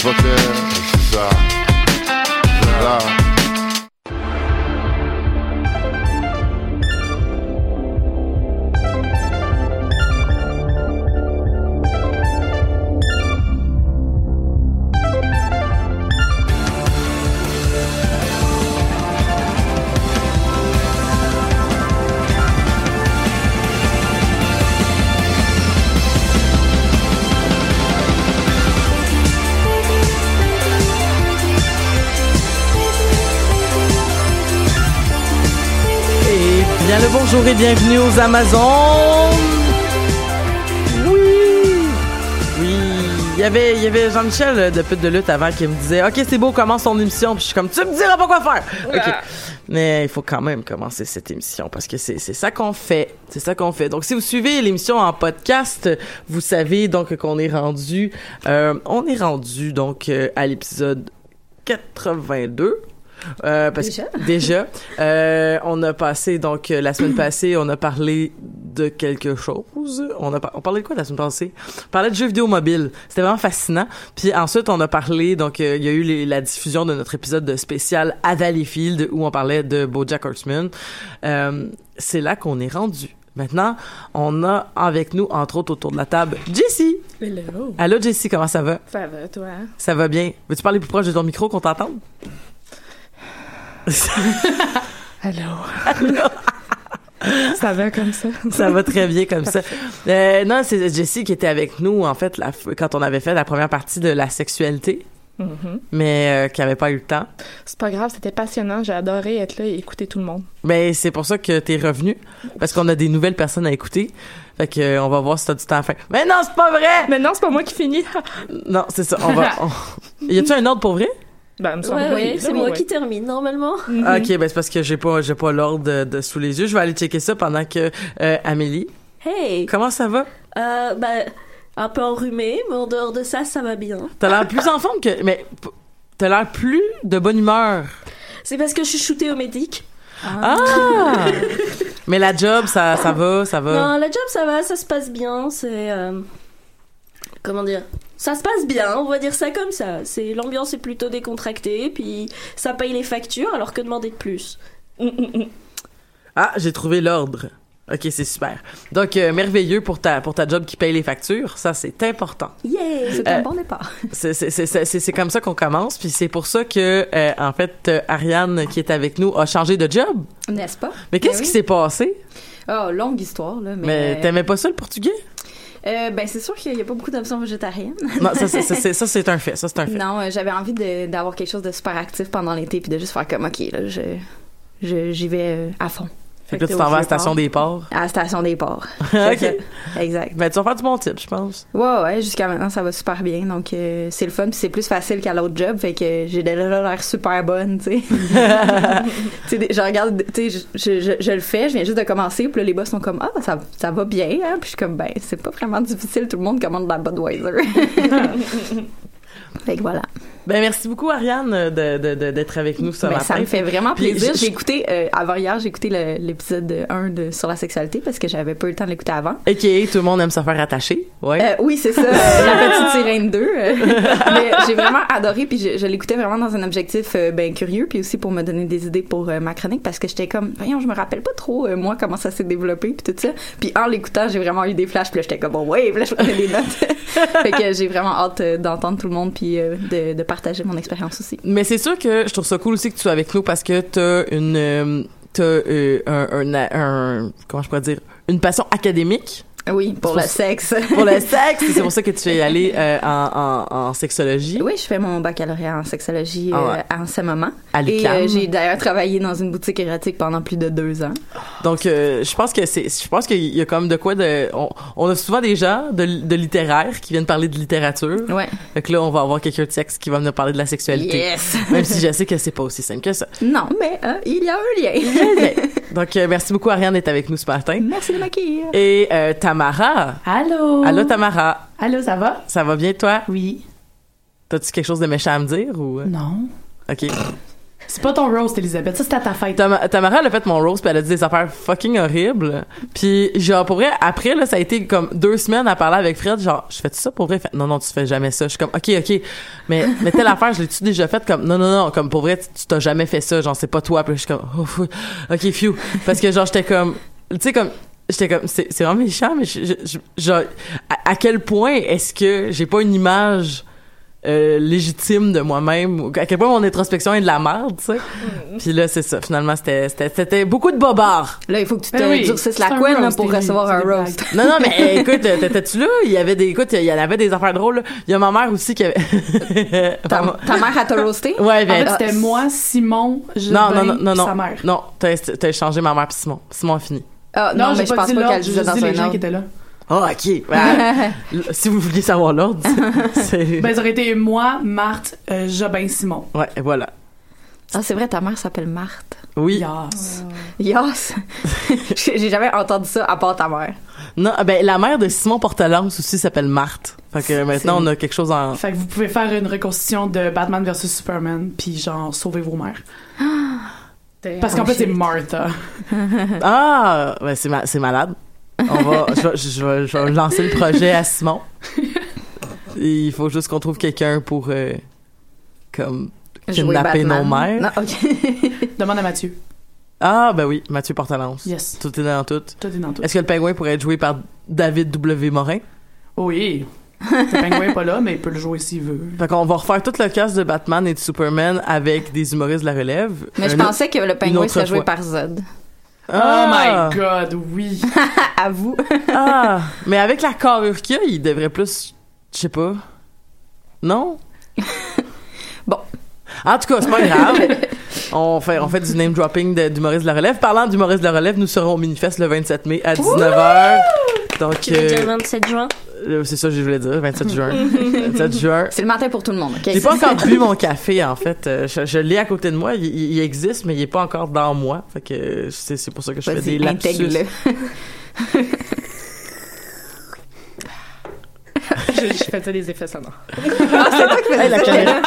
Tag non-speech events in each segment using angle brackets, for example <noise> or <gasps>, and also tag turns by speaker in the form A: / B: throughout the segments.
A: Oh, fucker, c'est ça. C'est ça.
B: Bonjour et bienvenue aux Amazones. Oui. Oui. Il y avait, il y avait Jean-Michel euh, de Pute de lutte avant qui me disait OK, c'est beau, commence ton émission. Puis je suis comme Tu me diras pas quoi faire. OK. Mais il faut quand même commencer cette émission parce que c'est c'est ça qu'on fait. C'est ça qu'on fait. Donc si vous suivez l'émission en podcast, vous savez donc qu'on est rendu euh, on est rendu donc euh, à l'épisode 82. Euh, parce
C: Déjà?
B: que déjà, euh, on a passé donc euh, la semaine passée, on a parlé de quelque chose. On a par- on parlait de quoi la semaine passée? On parlait de jeux vidéo mobile. C'était vraiment fascinant. Puis ensuite, on a parlé donc euh, il y a eu les- la diffusion de notre épisode de spécial à Valleyfield où on parlait de BoJack Horseman. C'est là qu'on est rendu. Maintenant, on a avec nous entre autres autour de la table Jessie.
C: Hello.
B: Allô Jessie, comment ça va?
C: Ça va, toi?
B: Ça va bien. Veux-tu parler plus proche de ton micro qu'on t'entende? <laughs>
C: Allô. ça va comme ça?
B: Ça va très bien comme ça. Euh, non, c'est Jessie qui était avec nous, en fait, la, quand on avait fait la première partie de la sexualité,
C: Mhm.
B: mais euh, qui avait pas eu le temps.
C: C'est pas grave, c'était passionnant. J'ai adoré être là et écouter tout le monde.
B: Mais c'est pour ça que t'es revenu, parce qu'on a des nouvelles personnes à écouter. Fait que euh, on va voir si t'as du temps à faire. Mais non, c'est pas vrai!
C: Mais non, c'est pas moi qui finis.
B: Non, c'est ça. On va. on- <laughs> Y a-tu un ordre pour vrai?
C: Il me semble
D: Ouais,
C: que
D: ouais,
C: oui,
D: c'est moi
C: ouais.
D: qui termine normalement.
C: Mhm.
B: Ah, Ok, ben c'est parce que j'ai pas, j'ai pas l'ordre de, de sous les yeux. Je vais aller checker ça pendant que euh, Amélie.
D: Hey,
B: Comment ça va?
D: euh, ben, un peu enrhumé, mais en dehors de ça, ça va bien.
B: T'as l'air plus en forme que, mais t'as l'air plus de bonne humeur.
D: C'est parce que je suis shootée au médic.
B: Ah! mais la job, ça, ça va, ça va.
D: Non, la job, ça va, ça se passe bien. C'est. euh, comment dire? Ça se passe bien, on va dire ça comme ça. C'est L'ambiance est plutôt décontractée, puis ça paye les factures, alors que demander de plus?
B: Ah, j'ai trouvé l'ordre. Ok, c'est super. Donc, euh, merveilleux pour ta, pour ta job qui paye les factures. Ça, c'est important.
D: Yeah
C: C'est
B: Euh,
C: un bon départ. <laughs>
B: C'est c'est- c'est- c'est- c'est- c'est comme ça qu'on commence. Puis c'est pour ça que, euh, en fait, euh, Ariane, qui est avec nous, a changé de job.
E: N'est-ce pas?
B: Mais qu'est-ce
E: Ben
B: qui s'est passé?
E: Oh, longue histoire, là. Mais,
B: Mais
E: euh,
B: t'aimais pas ça, le portugais?
E: Euh, ben, c'est sûr qu'il n'y a pas beaucoup d'options végétariennes. <laughs>
B: Non, <laughs> ça, c'est- un fait. Ça, c'est un fait.
E: Non, euh, j'avais envie d'avoir quelque chose de super actif pendant l'été puis de juste faire comme, OK, là, je, je- j'y vais euh, à fond.
B: Fait que là, tu t'en vas à la station des ports. <laughs>
E: À la station des ports.
B: OK.
E: Exact.
B: Ben, tu vas faire du bon type, je pense.
E: Ouais, ouais, jusqu'à maintenant, ça va super bien. Donc, euh, c'est le fun, puis c'est plus facile qu'à l'autre job. Fait que j'ai déjà l'air super bonne, tu sais. <laughs> tu sais, je regarde, tu sais, je, je, je- je le fais, je viens juste de commencer, puis là, les boss sont comme, ah, ça, ça va bien, hein. Puis je suis comme, ben, c'est pas vraiment difficile, tout le monde commande de la Budweiser. <laughs> fait que voilà.
B: Ben, merci beaucoup, Ariane, de, de, de- d'être avec nous ce
E: Ben,
B: matin.
E: ça me fait vraiment plaisir. J'ai écouté, euh, avant hier, j'ai écouté le- l'épisode 1 de, sur la sexualité parce que j'avais pas eu le temps de l'écouter avant.
B: OK, tout le monde aime se faire attacher. Ouais.
E: Euh, oui, c'est ça, <laughs> la petite sirène 2. euh. mais j'ai vraiment adoré, puis je, je l'écoutais vraiment dans un objectif ben curieux, puis aussi pour me donner des idées pour ma chronique, parce que j'étais comme, voyons, je me rappelle pas trop, moi, comment ça s'est développé, puis tout ça. Puis en l'écoutant, j'ai vraiment eu des flashs, puis là, j'étais comme, bon, ouais, puis là, je prenais des notes. <laughs> fait que j'ai vraiment hâte d'entendre tout le monde, puis de, de partager mon expérience aussi.
B: Mais c'est sûr que je trouve ça cool aussi que tu sois avec nous parce que t'as une euh, t'as euh, un- comment je pourrais dire une passion académique
E: Oui, pour le sexe.
B: pour le sexe c'est pour ça que tu es allé euh, en, en, en sexologie
E: Oui, je fais mon baccalauréat en sexologie
B: Ah
E: euh, en ce moment.
B: à
E: Et euh, j'ai d'ailleurs travaillé dans une boutique érotique pendant plus de deux ans.
B: Donc euh, je pense que c'est je pense qu'il y a comme de quoi de on, on a souvent des gens de, de littéraires qui viennent parler de littérature.
E: Ouais.
B: Que là on va avoir quelqu'un de sexe qui va venir parler de la sexualité.
E: Yes!
B: Même si je sais que c'est pas aussi simple que ça.
E: Non, mais il y a un lien. <laughs>
B: Donc euh, merci beaucoup Ariane d'être avec nous ce matin.
E: Merci de m'accueillir.
B: Et euh, Tamara.
F: Allô?
B: Allô Tamara.
F: Allô, ça va?
B: Ça va bien toi?
F: Oui.
B: T'as-tu quelque chose de méchant à me dire ou?
F: Non.
B: OK.
F: C'est pas ton roast, Elisabeth. Ça, c'était ta fête.
B: Tam- Tamara, elle a fait mon rose puis elle a dit des affaires fucking horribles. Puis genre, pour vrai, après, là, ça a été comme deux semaines à parler avec Fred. Genre, je fais ça pour vrai? Non, non, tu fais jamais ça. Je suis comme, OK, OK. Mais, mais telle affaire, je l'ai-tu déjà faite? Comme, non, non, non. Comme, pour vrai, tu t'as jamais fait ça. Genre, c'est pas toi. Puis je suis comme, oh. OK, phew. Parce que genre, j'étais comme, tu sais, comme, j'étais comme, c'est vraiment méchant, mais je, je- je- à, à quel point est-ce que j'ai pas une image euh, légitime de moi-même à quel point mon introspection est de la merde, tu sais. Puis là, c'est ça. Finalement, c'était c'était c'était beaucoup de bobards.
E: Là, il faut que tu te
F: Ben oui,
E: durcisses la couenne là,
F: roast,
E: pour recevoir un roast.
B: Non, non, mais <laughs> eh, écoute, euh, t'étais-tu là? Il y avait des, écoute, il y en avait des affaires drôles. là. Il y a ma mère aussi qui avait. <laughs>
E: Ta, ta mère, elle t'a roasté?
B: ouais,
F: En
B: ben,
F: fait, c'était moi, Simon, Gilles
B: non, non, non, non,
F: sa
B: non.
F: mère.
B: Non, t'as t'as échangé ma mère puis Simon. Simon a fini.
E: Ah, non,
F: j'ai
E: mais je pense
F: dit
E: pas qu'elle
F: juste
E: dans
F: dit les gens
E: un
F: qui
E: ordre.
F: étaient là.
B: Oh, ok. <laughs> Ben, si vous vouliez savoir l'ordre, <laughs> c'est.
F: Ben, ça aurait été moi, Marthe, euh, Jobin, Simon.
B: Ouais, voilà.
E: Ah, c'est vrai, ta mère s'appelle Marthe.
B: Oui.
F: Yes.
E: Yas! <laughs> J'ai jamais entendu ça à part ta mère.
B: Non, ben, la mère de Simon Portelance aussi s'appelle Marthe. Fait que maintenant, on a quelque chose en.
F: Fait que vous pouvez faire une reconstitution de Batman versus Superman, puis genre, sauver vos mères. <gasps> Parce qu'en fait, c'est Martha.
B: Ah, ben, c'est ma- c'est malade. On va, je, vais, je, vais, je vais lancer le projet à Simon. Et il faut juste qu'on trouve quelqu'un pour, euh, comme, kidnapper nos mères.
E: Non, ok. <laughs>
F: Demande à Mathieu.
B: Ah, ben oui, Mathieu Portalance.
F: Yes.
B: Tout est dans tout.
F: Toi, t'es dans tout.
B: Est-ce que le pingouin pourrait être joué par David W. Morin?
F: Oui. Le pingouin est pas là, mais il peut le jouer s'il veut.
B: Fait qu'on va refaire toute le cast de Batman et de Superman avec des humoristes de la relève.
E: Mais je pensais que le pingouin serait joué
B: fois.
E: par Zod.
B: Ah!
F: Oh my god, oui. <laughs>
E: À vous.
B: Ah! Mais avec la carrure qu'il a, il devrait plus. Je sais pas. Non? <laughs>
E: Bon.
B: En tout cas, c'est pas grave. <laughs> On fait, on fait du name dropping de- d'humoristes de la relève. Parlant d'humoristes de la relève, nous serons au Minifest le 27 mai à 19h. Donc,
D: Tu veux dire
B: euh,
D: le 27 juin?
B: euh, c'est ça que je voulais dire, 27 juin. <laughs> 27 juin.
E: C'est le matin pour tout le monde. ok?
B: J'ai pas encore bu mon café, en fait. Euh, Je, je l'ai à côté de moi. Il, existe, mais il est pas encore dans moi. Fait que euh, c'est c'est pour ça que je fais des lapsus. <laughs>
C: je, je faisais des effets sonores.
E: Ah, c'est toi qui faisais
B: Hey, la caméra.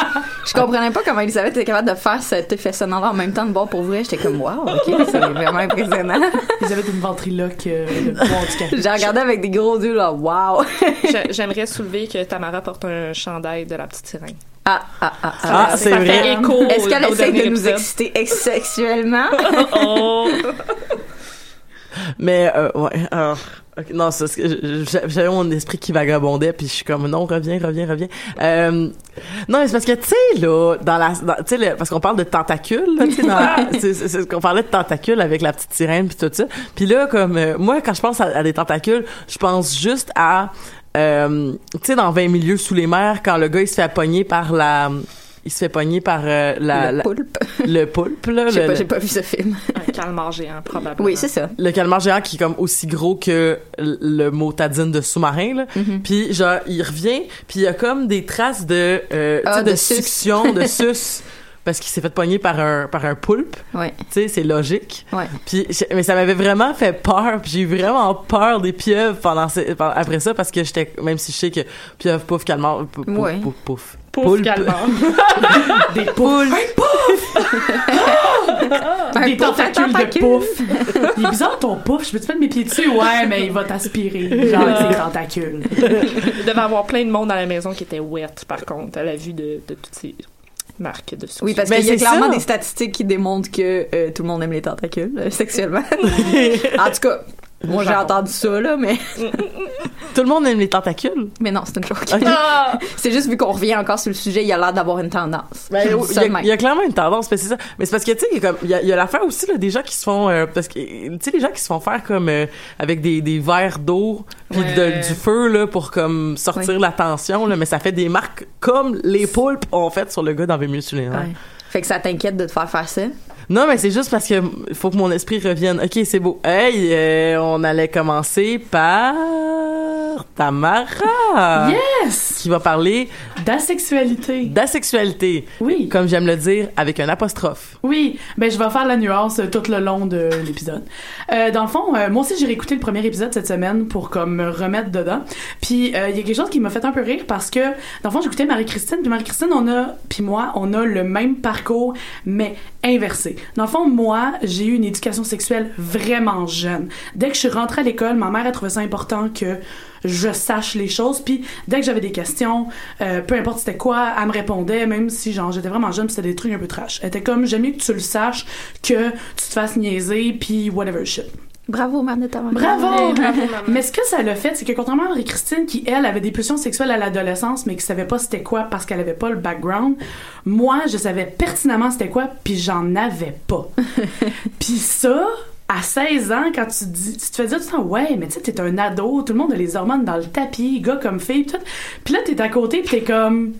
E: Je comprenais pas comment Elisabeth était capable de faire cet effet sonore en même temps de boire pour vrai. J'étais comme, wow, ok, c'est vraiment impressionnant.
F: Avaient une ventriloque euh, de boire du café.
E: J'ai regardé avec des gros yeux, là, wow.
C: J'aimerais soulever que Tamara porte un chandail de la petite sirène.
E: Ah, ah, ah,
B: Ah,
E: ah.
B: c'est
C: Ça
B: vrai.
C: fait écho
E: Est-ce qu'elle essaie de nous
C: épisode.
E: exciter ex- sexuellement?
C: Oh!
B: Mais, euh, ouais. alors, non, c'est j'avais mon esprit qui vagabondait, puis je suis comme non, reviens, reviens, reviens. Euh, non, mais c'est parce que tu sais là, dans la, tu sais, parce qu'on parle de tentacules, là, tu sais, dans- <laughs> c'est c'est- c'est qu'on parlait de tentacules avec la petite sirène puis tout ça. Puis là, comme euh, moi, quand je pense à, à des tentacules, je pense juste à, euh, tu sais, dans 20 milieux sous les mers, quand le gars il se fait pogner par la, il se fait pogner par euh, la,
E: Le
B: la-
E: poulpe. <laughs>
B: le poulpe là, <laughs>
E: J'ai pas,
B: le-
E: j'ai pas vu ce film.
C: Un calmar géant, probablement.
E: Oui, c'est ça.
B: le calmar géant qui est comme aussi gros que le motadine de sous-marin là
E: Mhm.
B: puis genre il revient puis il y a comme des traces de euh, tu
E: Ah,
B: sais, de,
E: de sus.
B: succion de <laughs> sus parce qu'il s'est fait pogner par un par un poulpe
E: Ouais.
B: tu sais c'est logique
E: Ouais.
B: puis j'ai- mais ça m'avait vraiment fait peur puis j'ai eu vraiment peur des pieuvres pendant, après ça parce que j'étais même si je sais que pieuvre pouf calmar pouf pouf
E: Ouais.
B: pouf, pouf.
C: Pouf,
B: Poulpe.
C: calmar. <laughs>
F: Des poules.
E: Un
F: Des tentacules de
E: tentacules.
F: pouf. Il est bizarre ton pouf. Je peux te mettre mes pieds dessus? Ouais, mais il va t'aspirer. Genre avec ses tentacules.
C: Il devait avoir plein de monde à la maison qui était wet, par contre, à la vue de, de toutes ces marques de succès.
E: Oui, parce qu'il y a
B: c'est
E: clairement
B: ça.
E: des statistiques qui démontrent que euh, tout le monde aime les tentacules euh, sexuellement. <laughs> en tout cas, moi j'ai entendu ça là, mais <laughs>
B: tout le monde aime les tentacules
E: mais non, c'est une joke.
B: Ok.
C: Ah! <laughs>
E: c'est juste vu qu'on revient encore sur le sujet, il y a l'air d'avoir une tendance.
B: Ben, <laughs> il y, a,
E: même.
B: il y a clairement une tendance, mais c'est ça. Mais c'est parce que tu sais, il y a comme il y a, il y a l'affaire aussi là, des gens qui se font euh, parce que tu sais les gens qui se font faire comme euh, avec des, des verres d'eau puis
F: Ouais.
B: de- du feu là pour comme sortir la tension là, mais ça fait des marques comme les poulpes ont fait sur le gars dans.
E: Ouais. Fait que ça t'inquiète de te faire faire ça?
B: Non, mais c'est juste parce que faut que mon esprit revienne. OK, c'est beau. Hey, euh, on allait commencer par Tamara.
F: Yes!
B: Qui va parler
F: D'asexualité.
B: d'asexualité,
F: Oui.
B: comme j'aime le dire avec un apostrophe.
F: Oui, ben je vais faire la nuance euh, tout le long de l'épisode. Euh, dans le fond, euh, moi aussi j'ai réécouté le premier épisode cette semaine pour comme me remettre dedans. Puis il y a quelque chose qui m'a fait un peu rire parce que dans le fond j'écoutais Marie-Christine, puis Marie-Christine on a puis moi on a le même parcours mais inversé. Dans le fond moi j'ai eu une éducation sexuelle vraiment jeune. Dès que je suis rentrée à l'école, ma mère a trouvé ça important que je sache les choses. Puis dès que j'avais des questions euh, peu importe c'était quoi elle me répondait même si genre j'étais vraiment jeune c'était des trucs un peu trash. Elle était comme j'aime mieux que tu le saches que tu te fasses niaiser puis whatever shit
E: Bravo, Mère de ta maman.
F: bravo
C: Bravo, <laughs>
F: mais ce que ça l'a fait c'est que contrairement à Marie-Christine qui elle avait des pulsions sexuelles à l'adolescence mais qui savait pas c'était quoi parce qu'elle avait pas le background moi je savais pertinemment c'était quoi puis j'en avais pas <laughs> puis ça à 16 ans, quand tu, dis, tu te fais dire tout le temps, ouais, mais tu sais, t'es un ado, tout le monde a les hormones dans le tapis, gars comme fille, tout. Puis là, t'es à côté, puis t'es comme,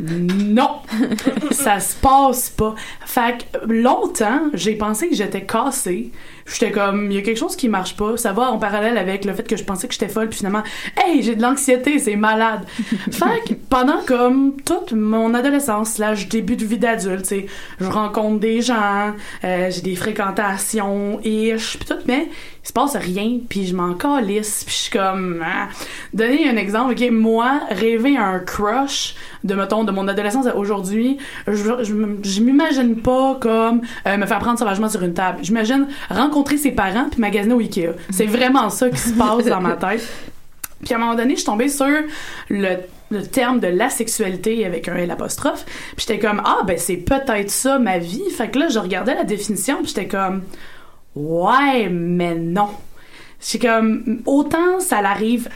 F: non, <laughs> ça se passe pas. Fait que longtemps, j'ai pensé que j'étais cassée. J'étais comme, il y a quelque chose qui marche pas. Ça va en parallèle avec le fait que je pensais que j'étais folle, puis finalement, hey, j'ai de l'anxiété, c'est malade. <laughs> fait que pendant comme toute mon adolescence, slash début de vie d'adulte, tu sais, je rencontre des gens, euh, j'ai des fréquentations, ish, puis tout, mais il se passe rien, puis je m'en calisse, puis je suis comme, ah. Donner un exemple, ok, moi, rêver un crush de, mettons, de mon adolescence à aujourd'hui, je, je, je m'imagine pas comme euh, me faire prendre sauvagement sur une table. J'imagine rencontrer ses parents puis magasiner au Ikea. C'est vraiment ça qui se passe dans ma <laughs> tête. Puis à un moment donné, je suis tombée sur le, le terme de l'asexualité avec un L apostrophe. Puis j'étais comme ah ben c'est peut-être ça ma vie. Fait que là je regardais la définition puis j'étais comme ouais mais non. C'est comme autant ça l'arrive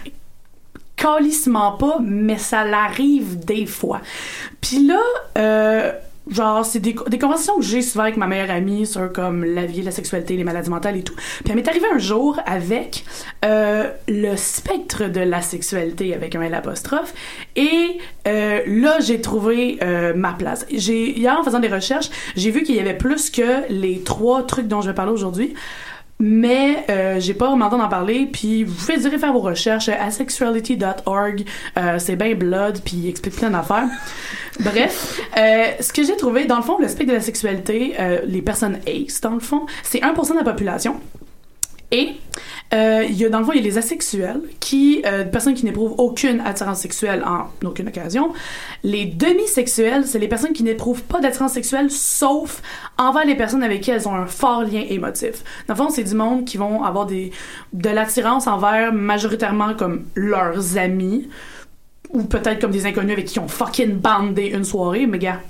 F: calissement pas, mais ça l'arrive des fois. Puis là, euh, genre, c'est des, des conversations que j'ai souvent avec ma meilleure amie sur comme la vie, la sexualité, les maladies mentales et tout. Puis elle m'est arrivée un jour avec euh, le spectre de la sexualité avec un L apostrophe. Et euh, là, j'ai trouvé euh, ma place. J'ai hier en faisant des recherches, j'ai vu qu'il y avait plus que les trois trucs dont je vais parler aujourd'hui mais euh, j'ai pas vraiment d'en parler puis vous pouvez dire faire vos recherches asexuality.org euh, c'est bien blood puis explique plein d'affaires. <laughs> Bref euh, ce que j'ai trouvé dans le fond le spectre de la sexualité euh, les personnes ace dans le fond c'est 1% de la population et euh, il y a dans le fond il y a les asexuels qui euh, personnes qui n'éprouvent aucune attirance sexuelle en aucune occasion. Les demisexuels c'est les personnes qui n'éprouvent pas d'attirance sexuelle sauf envers les personnes avec qui elles ont un fort lien émotif. Dans le fond c'est du monde qui vont avoir des de l'attirance envers majoritairement comme leurs amis ou peut-être comme des inconnus avec qui ont fucking bandé une soirée mais gars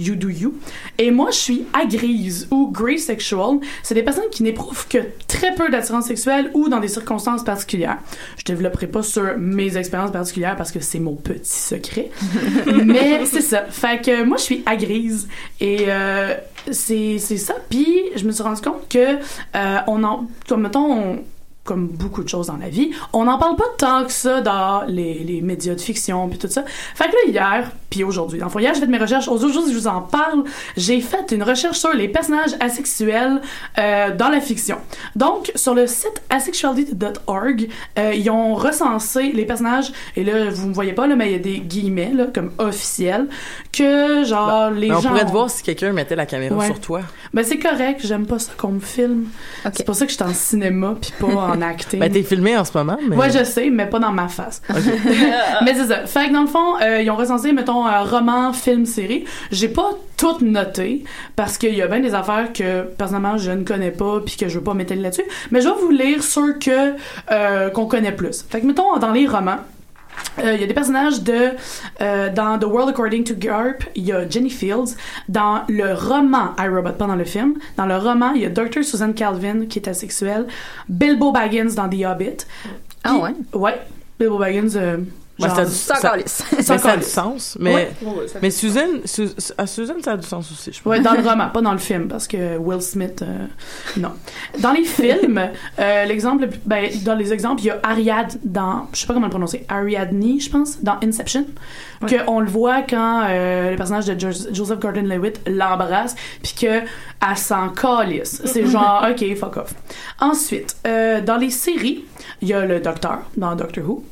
F: You Do You. Et moi, je suis agrise ou grey sexual. C'est des personnes qui n'éprouvent que très peu d'attirance sexuelle ou dans des circonstances particulières. Je développerai pas sur mes expériences particulières parce que c'est mon petit secret. <laughs> Mais c'est ça. Fait que moi, je suis agrise. Et euh, c'est c'est ça. Puis je me suis rendu compte que euh, on en... Comme, mettons, on- comme beaucoup de choses dans la vie, on n'en parle pas tant que ça dans les, les médias de fiction puis tout ça. Fait que là, hier, puis aujourd'hui, dans le fond, hier, j'ai fait mes recherches. Aujourd'hui, je vous en parle. J'ai fait une recherche sur les personnages asexuels euh, dans la fiction. Donc, sur le site asexuality.org, euh, ils ont recensé les personnages, et là, vous me voyez pas, là, mais il y a des guillemets, là, comme officiels, que, genre, les
B: Mais on
F: gens...
B: pourrait te voir si quelqu'un mettait la caméra
F: Ouais.
B: sur toi.
F: Ben, c'est correct, j'aime pas ça qu'on me filme. C'est pour ça que je suis en cinéma, puis pas en <laughs> acting.
B: Ben, t'es filmé en ce moment, mais.
F: Ouais, je sais, mais pas dans ma face. <laughs> mais c'est ça. Fait que dans le fond, euh, ils ont recensé, mettons, un roman, film, série. J'ai pas tout noté parce qu'il y a bien des affaires que personnellement je ne connais pas puis que je veux pas m'étaler là-dessus. Mais je vais vous lire ceux que euh, qu'on connaît plus. Fait que mettons dans les romans. euh, Il y a des personnages de euh, dans The World According to Garp, il y a Jenny Fields. Dans le roman I Robot, pas dans le film. Dans le roman, il y a Dr. Susan Calvin qui est asexuelle. Bilbo Baggins dans The Hobbit.
E: Ah ouais?
F: Ouais, Bilbo Baggins.
B: Ça a du- ça- ça a du sens. Mais, mais
F: fait-
B: Susan, Su- à Susan, ça a du sens aussi, je pense.
F: Ouais, dans le <laughs> roman, pas dans le film, parce que Will Smith, euh, non. Dans les films, euh, l'exemple, ben, dans les exemples, il y a Ariad dans, je sais pas comment le prononcer, Ariadne, je pense, dans Inception, que on le voit quand euh, le personnage de Jo- Joseph Gordon-Levitt l'embrasse, puis que elle s'en calisse. C'est genre, ok, fuck off. Ensuite, euh, dans les séries, il y a le Docteur dans Doctor Who.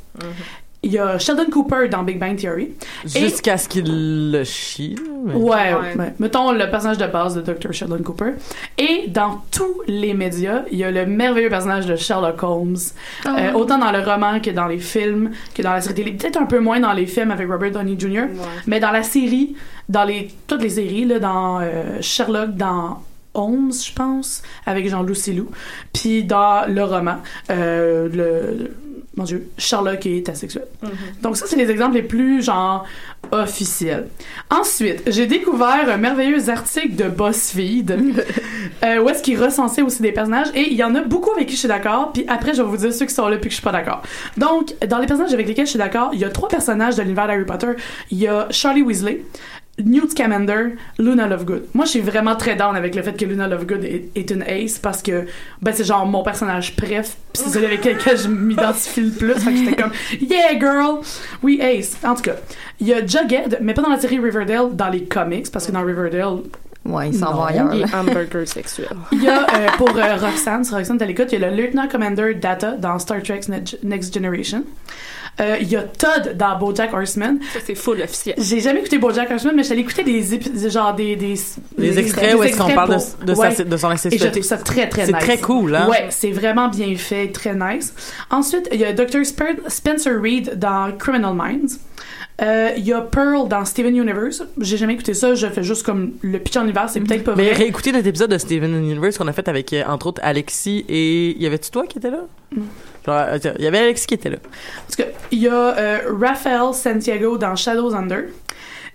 F: Il y a Sheldon Cooper dans Big Bang Theory. Et-
B: Jusqu'à ce qu'il le chie. mais-
F: Ouais, ouais. Mettons le personnage de base de Dr. Sheldon Cooper. Et dans tous les médias, il y a le merveilleux personnage de Sherlock Holmes.
E: Ah.
F: Euh, autant dans le roman que dans les films, que dans la série télé. Peut-être un peu moins dans les films avec Robert Downey Jr. Mais dans la série, dans les, toutes les séries, là, dans euh, Sherlock, dans Holmes, je pense, avec Jean-Luc Lou. Puis dans le roman, euh, le, mon Dieu, Sherlock est asexuel. Donc ça, c'est les exemples les plus, genre, officiels. Ensuite, j'ai découvert un merveilleux article de BuzzFeed <laughs> euh, où est-ce qu'il recensait aussi des personnages et il y en a beaucoup avec qui je suis d'accord puis après je vais vous dire ceux qui sont là puis que je suis pas d'accord. Donc, dans les personnages avec lesquels je suis d'accord, il y a trois personnages de l'univers d'Harry Potter. Il y a Charlie Weasley, Newt Scamander, Luna Lovegood. Moi, je suis vraiment très down avec le fait que Luna Lovegood est, est une ace parce que ben, c'est genre mon personnage préf, pis c'est celui avec lequel je m'identifie le plus. Fait que j'étais comme Yeah, girl! Oui, ace. En tout cas, il y a Jughead, mais pas dans la série Riverdale, dans les comics, parce que dans Riverdale,
E: Ouais, ils s'en vont ailleurs.
C: Il est hamburger sexuel. <laughs>
F: il y a euh, pour euh, Roxanne, sur Roxanne, t'as l'écoute, il y a le Lieutenant Commander Data dans Star Trek Ne- Next Generation. Euh, Il y a Todd dans BoJack Horseman.
C: Ça, c'est full officiel.
F: J'ai jamais écouté BoJack Horseman, mais j'allais écouter des genre des des,
B: Les extraits où est-ce qu'on parle de,
F: pour-
B: de,
F: Ouais.
B: sa, de son
F: Et je trouve ça très très
B: C'est
F: nice.
B: très cool, hein?
F: Ouais, c'est vraiment bien fait, très nice. Ensuite, il y a Dr. Spen- Spencer Reed dans Criminal Minds. Euh, Il y a Pearl dans Steven Universe. J'ai jamais écouté ça, je fais juste comme le pitch en univers, c'est peut-être pas
B: Mais
F: vrai.
B: réécoutez notre épisode de Steven Universe qu'on a fait avec, euh, entre autres, Alexis et... Y avait-tu toi qui étais là? Euh, il y avait Alexis qui était là.
F: En tout cas, il y a euh, Raphael Santiago dans Shadows Under.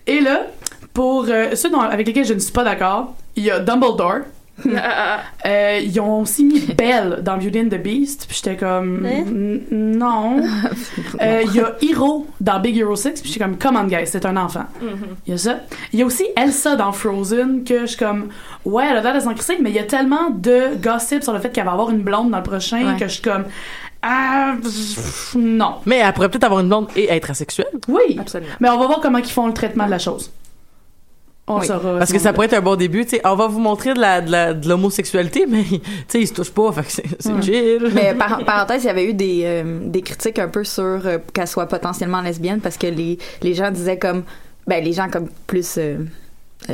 F: Et là, pour euh, ceux dont- avec lesquels je ne suis pas d'accord, il y a Dumbledore. Euh, ils ont aussi mis Belle dans Beauty and the Beast, puis j'étais comme
D: Hein?
F: Non. <laughs> Euh, Il y a Hiro dans Big Hero 6, puis j'étais comme come on guys, c'est un enfant. Il y a ça. Il y a aussi Elsa dans Frozen que je suis comme ouais, elle a l'air de s'en mais il y a tellement de gossip sur le fait qu'elle va avoir une blonde dans le prochain
B: Ouais.
F: que je suis comme ah pff, non.
B: Mais elle pourrait peut-être avoir une blonde et être asexuelle.
F: Oui.
C: Absolument.
F: Mais on va voir comment ils font le traitement de la chose. On
B: Oui.
F: saura.
B: Parce
F: ce
B: que ça pourrait être un bon début, tu sais. On va vous montrer de la, de la, de l'homosexualité, <laughs> mais, tu sais, ils se touchent pas, fait que c'est, c'est chill.
E: Mais par, parenthèse, il y avait eu des, euh, des critiques un peu sur euh, qu'elle soit potentiellement lesbienne parce que les, les gens disaient comme ben les gens comme plus euh,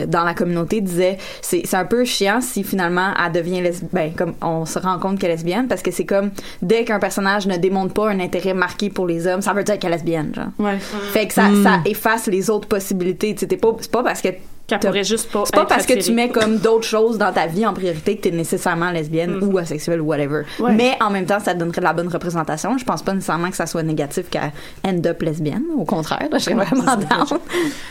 E: dans la communauté disaient c'est c'est un peu chiant si finalement elle devient lesbienne ben comme on se rend compte qu'elle est lesbienne parce que c'est comme dès qu'un personnage ne démontre pas un intérêt marqué pour les hommes ça veut dire qu'elle est lesbienne genre
F: Ouais.
E: fait que ça,
B: Mm.
E: ça efface les autres possibilités tu sais pas c'est pas parce que
C: Qu'elle pourrait juste pas
E: C'est pas parce que tu mets comme d'autres choses dans ta vie en priorité que t'es nécessairement lesbienne ou asexuelle ou whatever.
F: Ouais.
E: Mais en même temps, ça te donnerait de la bonne représentation. Je pense pas nécessairement que ça soit négatif qu'elle end up lesbienne. Au contraire, je serais vraiment down.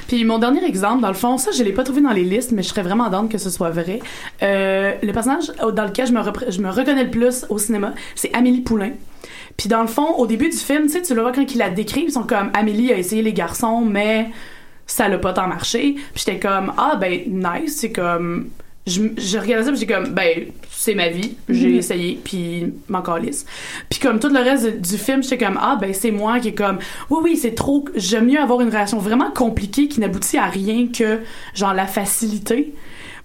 F: Puis mon dernier exemple, dans le fond, ça je l'ai pas trouvé dans les listes, mais je serais vraiment down que ce soit vrai. Euh, le personnage dans lequel je me, je me reconnais le plus au cinéma, c'est Amélie Poulain. Puis dans le fond, au début du film, tu sais, tu le vois quand il la décrit, ils sont comme Amélie a essayé les garçons, mais ça l'a pas tant marché. Puis j'étais comme ah ben nice, c'est comme je, je regardais ça puis j'étais comme ben c'est ma vie, j'ai
E: Mhm.
F: essayé puis m'en calisse. Puis comme tout le reste de- du film, j'étais comme ah ben c'est moi qui est comme oui oui, c'est trop j'aime mieux avoir une relation vraiment compliquée qui n'aboutit à rien que genre la facilité.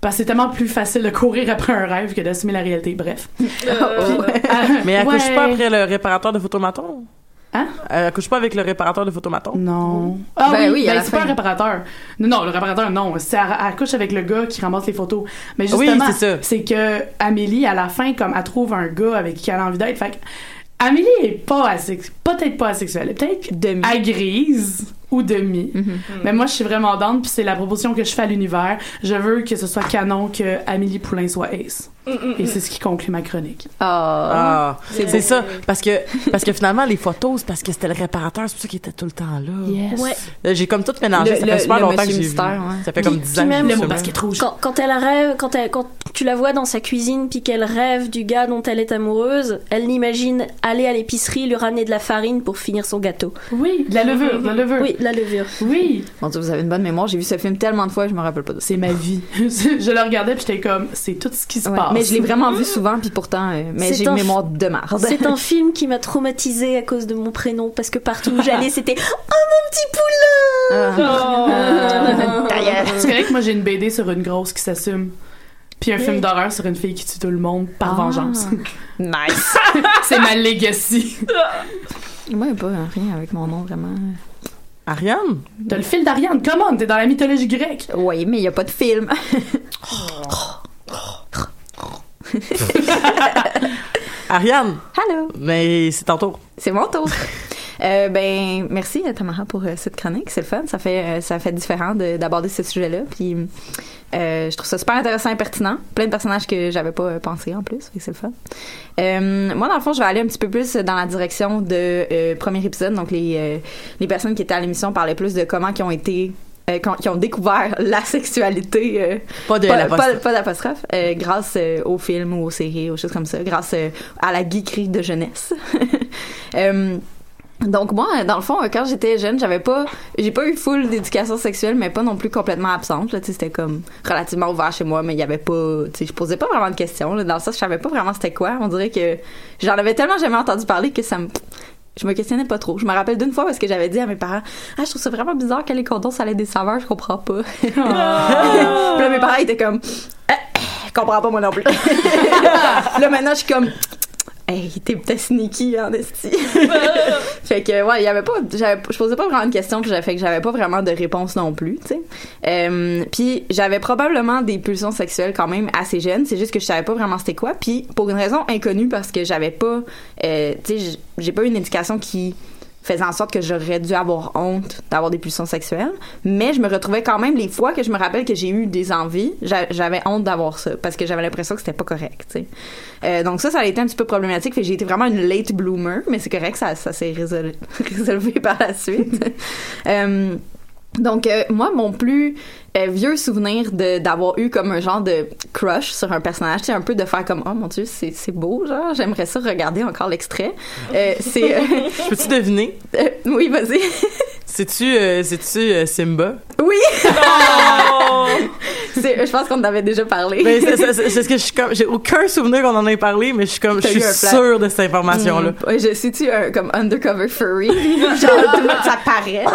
F: Parce que c'est tellement plus facile de courir après un rêve que d'assumer la réalité. Bref. <laughs>
B: Mais elle couche
F: Ouais.
B: pas après le réparateur de photomaton?
F: Hein?
B: Elle couche pas avec le réparateur de photomaton?
F: Non. Ah
E: Ben
F: oui,
E: oui,
F: ben c'est pas un réparateur. Non, non, le réparateur, non. C'est elle, elle couche avec le gars qui ramasse les photos. Mais
B: Oui,
F: justement,
B: c'est ça.
F: c'est que Amélie, à la fin, comme elle trouve un gars avec qui elle a envie d'être, fait que Amélie est pas asex- peut-être pas asexuelle, peut-être
E: Demi.
F: Ou demi.
E: Mhm.
F: Mais moi, je suis vraiment down, puis c'est la proposition que je fais à l'univers. Je veux que ce soit canon que Amélie Poulain soit ace. Et c'est ce qui conclut ma chronique.
E: Ah.
B: Ah, c'est ça. Parce que, parce que finalement, les photos, c'est parce que c'était le réparateur, c'est pour ça qu'il était tout le temps là.
F: Yes.
D: Ouais.
B: Là, J'ai comme tout mélangé.
E: Le-
B: ça
E: le-
B: fait super
E: le
B: longtemps que j'ai vu.
E: ouais.
B: Ça fait comme
D: Puis-
B: 10
D: puis
B: ans. que
D: même-
B: j'ai vu
F: Le basket rouge.
D: Quand, quand elle rêve, quand, elle, quand tu la vois dans sa cuisine puis qu'elle rêve du gars dont elle est amoureuse, elle l'imagine aller à l'épicerie lui ramener de la farine pour finir son gâteau.
F: Oui, de la levure, de la levure.
D: Oui, la levure.
F: Oui.
E: Mon Dieu, vous avez une bonne mémoire. J'ai vu ce film tellement de fois, je me rappelle pas de ça.
F: C'est ma vie. <laughs> je le regardais puis j'étais comme, c'est tout ce qui se
E: Ouais.
F: passe.
E: Mais je l'ai vraiment vu souvent, puis pourtant, euh, mais j'ai
D: un
E: une mémoire de marde.
D: C'est un <laughs> film qui m'a traumatisée à cause de mon prénom parce que partout où j'allais c'était Oh mon petit poulain
E: Ah. Gueule.
F: C'est correct que moi j'ai une BD sur une grosse qui s'assume. Puis un film d'horreur sur une fille qui tue tout le monde par
E: Ah.
F: vengeance. <laughs>
E: Nice.
F: c'est ma legacy.
E: Moi, il n'y a pas rien avec mon nom, vraiment.
B: Ariane?
F: T'as le fil d'Ariane, come on, t'es dans la mythologie grecque.
E: Oui, mais il n'y a pas de film. <laughs>
B: Ariane?
E: Allô?
B: Mais c'est ton tour.
E: C'est mon tour. <laughs> Euh, ben merci euh, Tamara pour euh, cette chronique, c'est le fun, ça fait euh, ça fait différent de- d'aborder ce sujet-là, puis je trouve ça super intéressant et pertinent, plein de personnages que j'avais pas pensé en plus, c'est le fun. Moi dans le fond, je vais aller un petit peu plus dans la direction de premier épisode, donc les les personnes qui étaient à l'émission parlaient plus de comment qui ont été euh, qui ont- découvert <laughs> la sexualité euh,
B: Pas de
E: pas,
B: l'apostrophe.
E: pas- pas d'apostrophe, euh, grâce aux films ou aux séries, aux choses comme ça, grâce à la geekerie de jeunesse. <laughs> Donc moi, dans le fond, quand j'étais jeune, j'avais pas, j'ai pas eu full d'éducation sexuelle, mais pas non plus complètement absente. Là, c'était comme relativement ouvert chez moi, mais il y avait pas, tu sais, je posais pas vraiment de questions. Là, dans ça, je savais pas vraiment c'était quoi. On dirait que j'en avais tellement jamais entendu parler que ça me je me questionnais pas trop. Je me rappelle d'une fois parce que j'avais dit à mes parents Ah, je trouve ça vraiment bizarre que les condoms ça ait des saveurs, je comprends pas. <laughs> Puis là, mes parents étaient comme Eh, Je comprends pas moi non plus. <laughs> Là, maintenant, je suis comme Hey, t'es peut-être sneaky en esti. <laughs> fait que, ouais, il y avait pas, je posais pas vraiment de questions, puis j'avais fait que j'avais pas vraiment de réponse non plus, tu sais. Euh, puis j'avais probablement des pulsions sexuelles quand même assez jeunes, c'est juste que je savais pas vraiment c'était quoi, puis pour une raison inconnue parce que j'avais pas, euh, tu sais, j'ai pas une éducation qui faisait en sorte que j'aurais dû avoir honte d'avoir des pulsions sexuelles, mais je me retrouvais quand même les fois que je me rappelle que j'ai eu des envies, j'a- j'avais honte d'avoir ça parce que j'avais l'impression que c'était pas correct. Euh, donc ça, ça a été un petit peu problématique. J'ai été vraiment une late bloomer, mais c'est correct, ça, ça s'est résolu- <laughs> résolu par la suite. <laughs> Euh, donc euh, moi, mon plus euh, vieux souvenir de d'avoir eu comme un genre de crush sur un personnage, c'est un peu de faire comme oh mon dieu, c'est c'est beau, genre j'aimerais ça regarder encore l'extrait. Euh, c'est <laughs> euh,
B: Peux-tu deviner?
E: euh, oui, vas-y. <laughs>
B: C'est-tu euh, c'est-tu, euh, Simba?
E: Oui. <laughs> c'est je pense qu'on en avait déjà parlé.
B: Ben, c'est- c'est c'est- c'est ce que je suis comme. J'ai aucun souvenir qu'on en ait parlé, mais je suis comme. Je suis sûre de cette information-là.
E: Mm. Ouais, je suis-tu un comme undercover furry, <laughs> genre tout le monde, ça paraît. <laughs>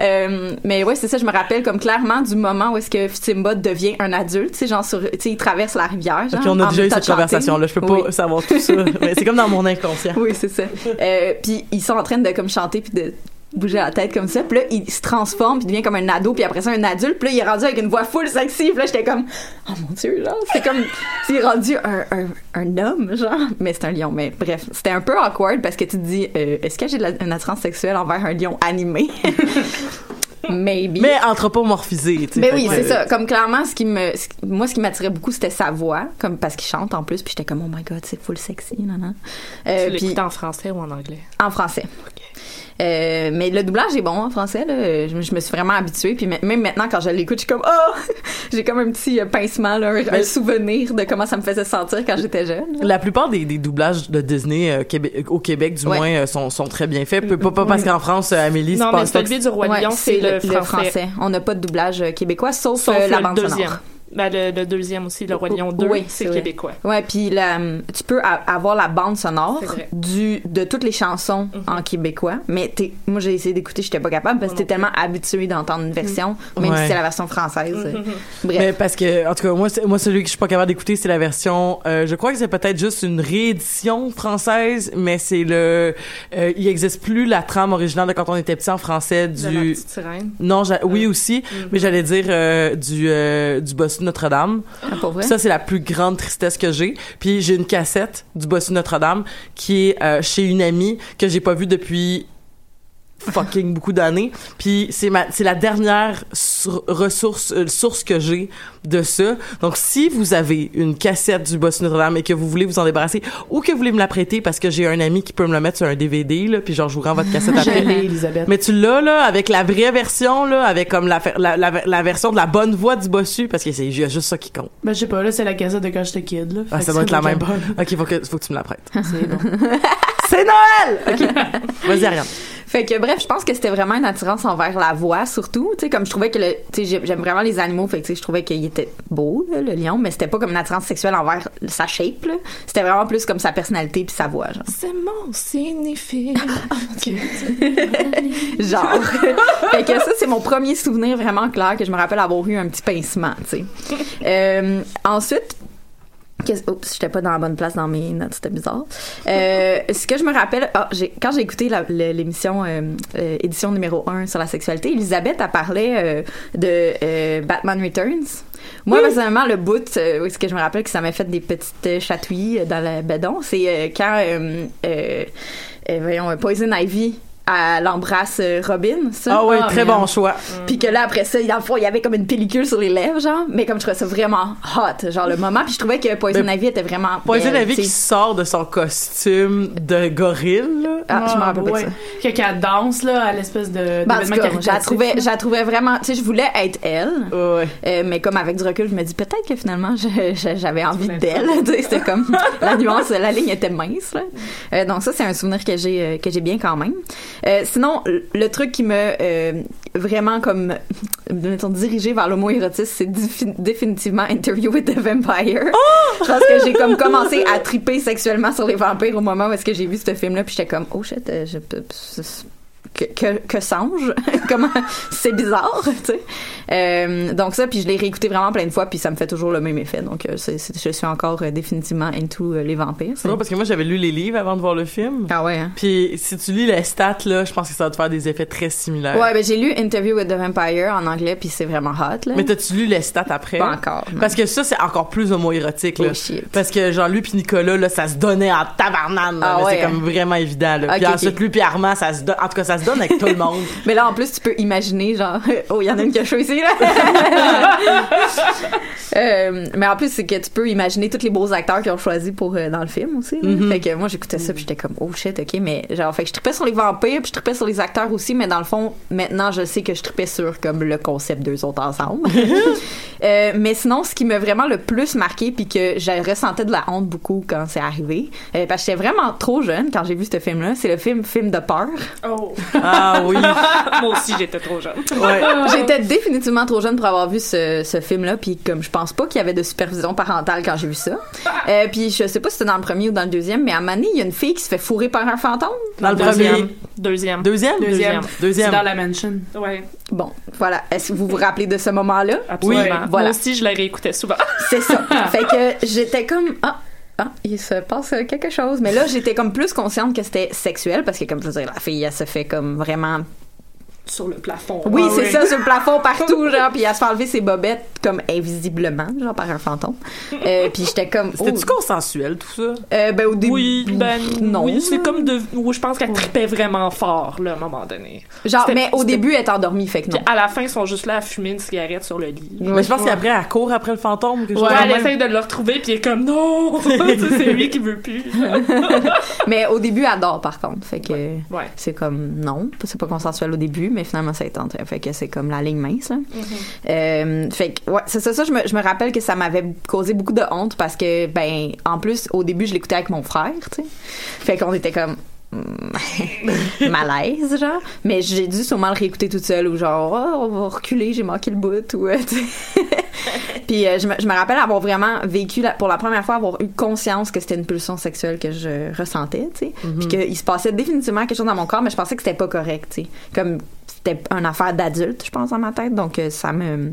E: Euh, mais ouais, c'est ça, je me rappelle comme clairement du moment où est-ce que Simba devient un adulte, tu sais genre sur tu sais il traverse la rivière genre.
B: On a déjà eu cette conversation-là. Je peux pas
E: Oui.
B: savoir tout ça. mais c'est comme dans mon inconscient.
E: Oui, c'est ça. Euh, puis ils sont en train de comme chanter puis de bouger la tête comme ça. Puis là, il se transforme, puis il devient comme un ado, puis après ça, un adulte. Puis là, il est rendu avec une voix full sexy. Puis là, j'étais comme, oh mon Dieu, genre, c'est comme, c'est rendu un, un, un homme, genre. Mais c'est un lion. Mais bref, c'était un peu awkward parce que tu te dis, euh, est-ce que j'ai une attirance sexuelle envers un lion animé? <laughs> maybe.
B: Mais anthropomorphisé, tu sais.
E: Mais oui, c'est ça. Comme clairement, ce qui me, ce moi, ce qui m'attirait beaucoup, c'était sa voix, comme parce qu'il chante en plus. Puis j'étais comme, oh my god, c'est full sexy, non, non. Euh,
C: tu
E: puis
C: l'écoutes en français ou en anglais?
E: en français. Euh, mais le doublage est bon en français. Là. Je, me- je me suis vraiment habituée. Puis même maintenant, quand je l'écoute, je suis comme oh, <laughs> j'ai comme un petit euh, pincement, là, un, un souvenir de comment ça me faisait sentir quand j'étais jeune. là.
B: La plupart des, des doublages de Disney euh, Québec- au Québec, du
E: Ouais.
B: moins, euh, sont, sont très bien faits. Peu- Pas, pas parce qu'en France, euh, Amélie, c'est
C: Non,
B: pas
C: mais celui du Roi
E: Ouais,
C: Lion, c'est le, français.
E: On n'a pas de doublage québécois, sauf,
C: Sauf
E: euh, la bande sonore.
C: Ben, le, le deuxième aussi, le Roi Lion 2,
E: Oui,
C: c'est québécois.
E: Ouais, puis la, tu peux avoir la bande sonore du de toutes les chansons en québécois, mais t'es, moi j'ai essayé d'écouter, j'étais pas capable parce que t'es tellement habitué d'entendre une version, même
B: Ouais.
E: si c'est la version française. <laughs> Bref.
B: Mais parce que, en tout cas, moi, moi, celui que je suis pas capable d'écouter, c'est la version. euh, je crois que c'est peut-être juste une réédition française, mais c'est le. euh, il existe plus la trame originale de quand on était petit en français
C: De la
B: du.
C: petite sirène.
B: Non, oui aussi, mais j'allais dire euh, du euh, du bossu Notre-Dame.
E: Ah, pour vrai?
B: Ça c'est la plus grande tristesse que j'ai. Puis j'ai une cassette du bossu Notre-Dame qui est euh, chez une amie que j'ai pas vue depuis fucking beaucoup d'années. Puis c'est ma c'est la dernière ressource euh, source que j'ai de ça. Donc si vous avez une cassette du Boss Notre-Dame et que vous voulez vous en débarrasser ou que vous voulez me la prêter parce que j'ai un ami qui peut me le mettre sur un DVD là, puis genre je vous rends votre cassette après.
F: Elisabeth.
B: Mais tu l'as là avec la vraie version là, avec comme la, la, la, la version de la bonne voix du bossu parce que c'est il y a juste ça qui compte.
F: Ben, je sais pas, là, c'est la cassette de quand j'étais kid, là.
B: Ah, ça doit être la même.
F: bonne.
B: Ok, faut que faut que tu me la prêtes.
F: C'est bon. <laughs>
B: C'est Noël. Ok. <laughs> Vas-y Ariane.
E: Fait que bref, je pense que c'était vraiment une attirance envers la voix surtout, tu sais comme je trouvais que le tu sais j'ai- j'aime vraiment les animaux, fait que tu sais je trouvais qu'il était beau là, le lion, mais c'était pas comme une attirance sexuelle envers sa shape là. C'était vraiment plus comme sa personnalité puis sa voix genre.
C: C'est mon signifie. <laughs> <laughs>
E: genre. fait que ça c'est mon premier souvenir vraiment clair que je me rappelle avoir eu un petit pincement, tu sais. Euh, ensuite Oups, j'étais pas dans la bonne place dans mes notes, c'était bizarre. Euh, ce que je me rappelle, ah, quand j'ai écouté l'émission euh, euh, édition numéro 1 sur la sexualité, Elisabeth a parlé euh, de Batman Returns. Moi, personnellement, le bout, ce que je me rappelle que ça m'a fait des petites chatouilles dans le bedon, c'est quand, voyons, Poison Ivy elle embrasse euh, Robin, ça.
B: Ah oui, très
F: man.
B: bon choix.
E: Puis que là, après ça, dans le fond, il y avait comme une pellicule sur les lèvres, genre. Mais comme je trouvais ça vraiment hot, genre le moment. Puis je trouvais que Poison Ivy était vraiment.
B: Poison Ivy qui sort de son costume de gorille. là.
E: Ah, je me rappelle pas de
F: ouais.
E: ça.
F: Que qu'elle danse, là, à l'espèce de.
E: Ben, je la trouvais, je la trouvais vraiment. Tu sais, je voulais être elle.
B: Ouais.
E: Euh, mais comme avec du recul, je me dis peut-être que finalement j'avais envie d'elle. <laughs> Tu sais, C'était comme <laughs> la nuance, la ligne était mince. Là. Euh, donc ça, c'est un souvenir que j'ai que j'ai bien quand même. Euh, sinon, le- truc qui me euh, vraiment comme <laughs> mettons, dirigé vers l'homoérotisme, c'est défi- définitivement Interview with the Vampire. Je pense que j'ai comme commencé à triper sexuellement sur les vampires au moment où est-ce que j'ai vu ce film-là, puis j'étais comme oh shit, euh, je peux que, que, que songe? <laughs> Comment? C'est bizarre tu sais Euh, donc ça puis je l'ai réécouté vraiment plein de fois puis ça me fait toujours le même effet donc euh, c'est- je suis encore euh, définitivement into euh, les vampires
B: C'est parce que moi j'avais lu les livres avant de voir le film.
E: ah ouais hein?
B: Puis si tu lis les stats là, je pense que ça va te faire des effets très similaires.
E: ouais ben j'ai lu Interview with the Vampire en anglais puis c'est vraiment hot là
B: Mais t'as-tu lu les stats après?
E: pas encore non.
B: Parce que ça, c'est encore plus homo-érotique, là.
E: Oh, shit.
B: Parce que Jean-Luc puis Nicolas, là, ça se donnait en tabarnane.
E: Ah ouais,
B: C'est comme vraiment évident, là. Puis ensuite, lui puis Armand, ça se. En tout cas, ça se donne avec tout le monde. <laughs>
E: mais là en plus tu peux imaginer genre <laughs> oh il y en a une qui a chaud ici là <laughs> Euh, mais en plus c'est que tu peux imaginer tous les beaux acteurs qu'ils ont choisis pour euh, dans le film aussi.
B: Mhm.
E: fait que moi j'écoutais ça puis j'étais comme oh shit ok mais genre fait que je tripais sur les vampires puis je tripais sur les acteurs aussi mais dans le fond maintenant je sais que je tripais sur comme le concept d'eux autres ensemble Euh, mais sinon ce qui m'a vraiment le plus marqué puis que je ressentais de la honte beaucoup quand c'est arrivé euh, parce que j'étais vraiment trop jeune quand j'ai vu ce film là c'est le film film de peur
C: Oh.
B: Ah oui. <laughs>
C: Moi aussi, j'étais trop jeune.
B: Ouais.
E: J'étais définitivement trop jeune pour avoir vu ce, ce film-là, puis comme je pense pas qu'il y avait de supervision parentale quand j'ai vu ça. <laughs> Euh, puis je sais pas si c'était dans le premier ou dans le deuxième, mais à donné, il y a une fille qui se fait fourrer par un fantôme.
B: Dans le
C: Deuxième.
B: premier.
C: Deuxième?
B: Deuxième?
C: Deuxième.
B: Deuxième.
F: C'est dans la mansion.
C: Ouais,
E: Bon, voilà. Est-ce que vous vous rappelez de ce moment-là?
C: absolument.
B: Oui,
E: voilà.
C: Moi aussi, je la réécoutais souvent.
E: C'est ça. <laughs> fait que j'étais comme ah. Ah, il se passe quelque chose. Mais là, j'étais comme plus consciente que c'était sexuel parce que, comme je veux dire, la fille, elle se fait comme vraiment
C: sur le plafond.
E: Oui,
C: Ah
E: c'est ça, sur le plafond partout, <laughs> genre, puis elle se fait enlever ses bobettes comme invisiblement, genre par un fantôme. Euh, puis j'étais comme. <laughs>
B: C'était-tu
E: oh.
B: consensuel, tout ça?
E: Euh, ben, au début.
C: Oui, ben
E: non.
C: oui, c'est comme de où je pense qu'elle tripait vraiment fort là, à un moment donné.
E: Genre, mais au début, elle est endormie, fait que non.
C: Puis à la fin, ils sont juste là à fumer une cigarette sur le lit.
B: Mais je pense qu'après, elle court après le fantôme.
C: Ouais, elle
B: même.
C: essaye de le retrouver puis elle est comme non, <laughs> c'est lui qui veut plus.
E: mais au début, elle dort, par contre. Fait que
C: Ouais.
E: c'est comme non, c'est pas consensuel au début, mais finalement, ça tente. Fait que c'est comme la ligne mince, là.
C: Mm-hmm.
E: Euh, fait que, ouais, c'est ça, ça, je me, je me rappelle que ça m'avait causé beaucoup de honte parce que, ben, en plus, au début, je l'écoutais avec mon frère, tu sais. Fait qu'on était comme, hmm, <laughs> malaise, genre. Mais j'ai dû sûrement le réécouter toute seule ou genre, oh, on va reculer, j'ai manqué le bout ou, euh. <laughs> Puis euh, je, me, je me rappelle avoir vraiment vécu la- pour la première fois avoir eu conscience que c'était une pulsion sexuelle que je ressentais, tu sais. Puis qu'il se passait définitivement quelque chose dans mon corps, mais je pensais que c'était pas correct, tu sais. Comme c'était une affaire d'adulte, je pense dans ma tête, donc euh, ça me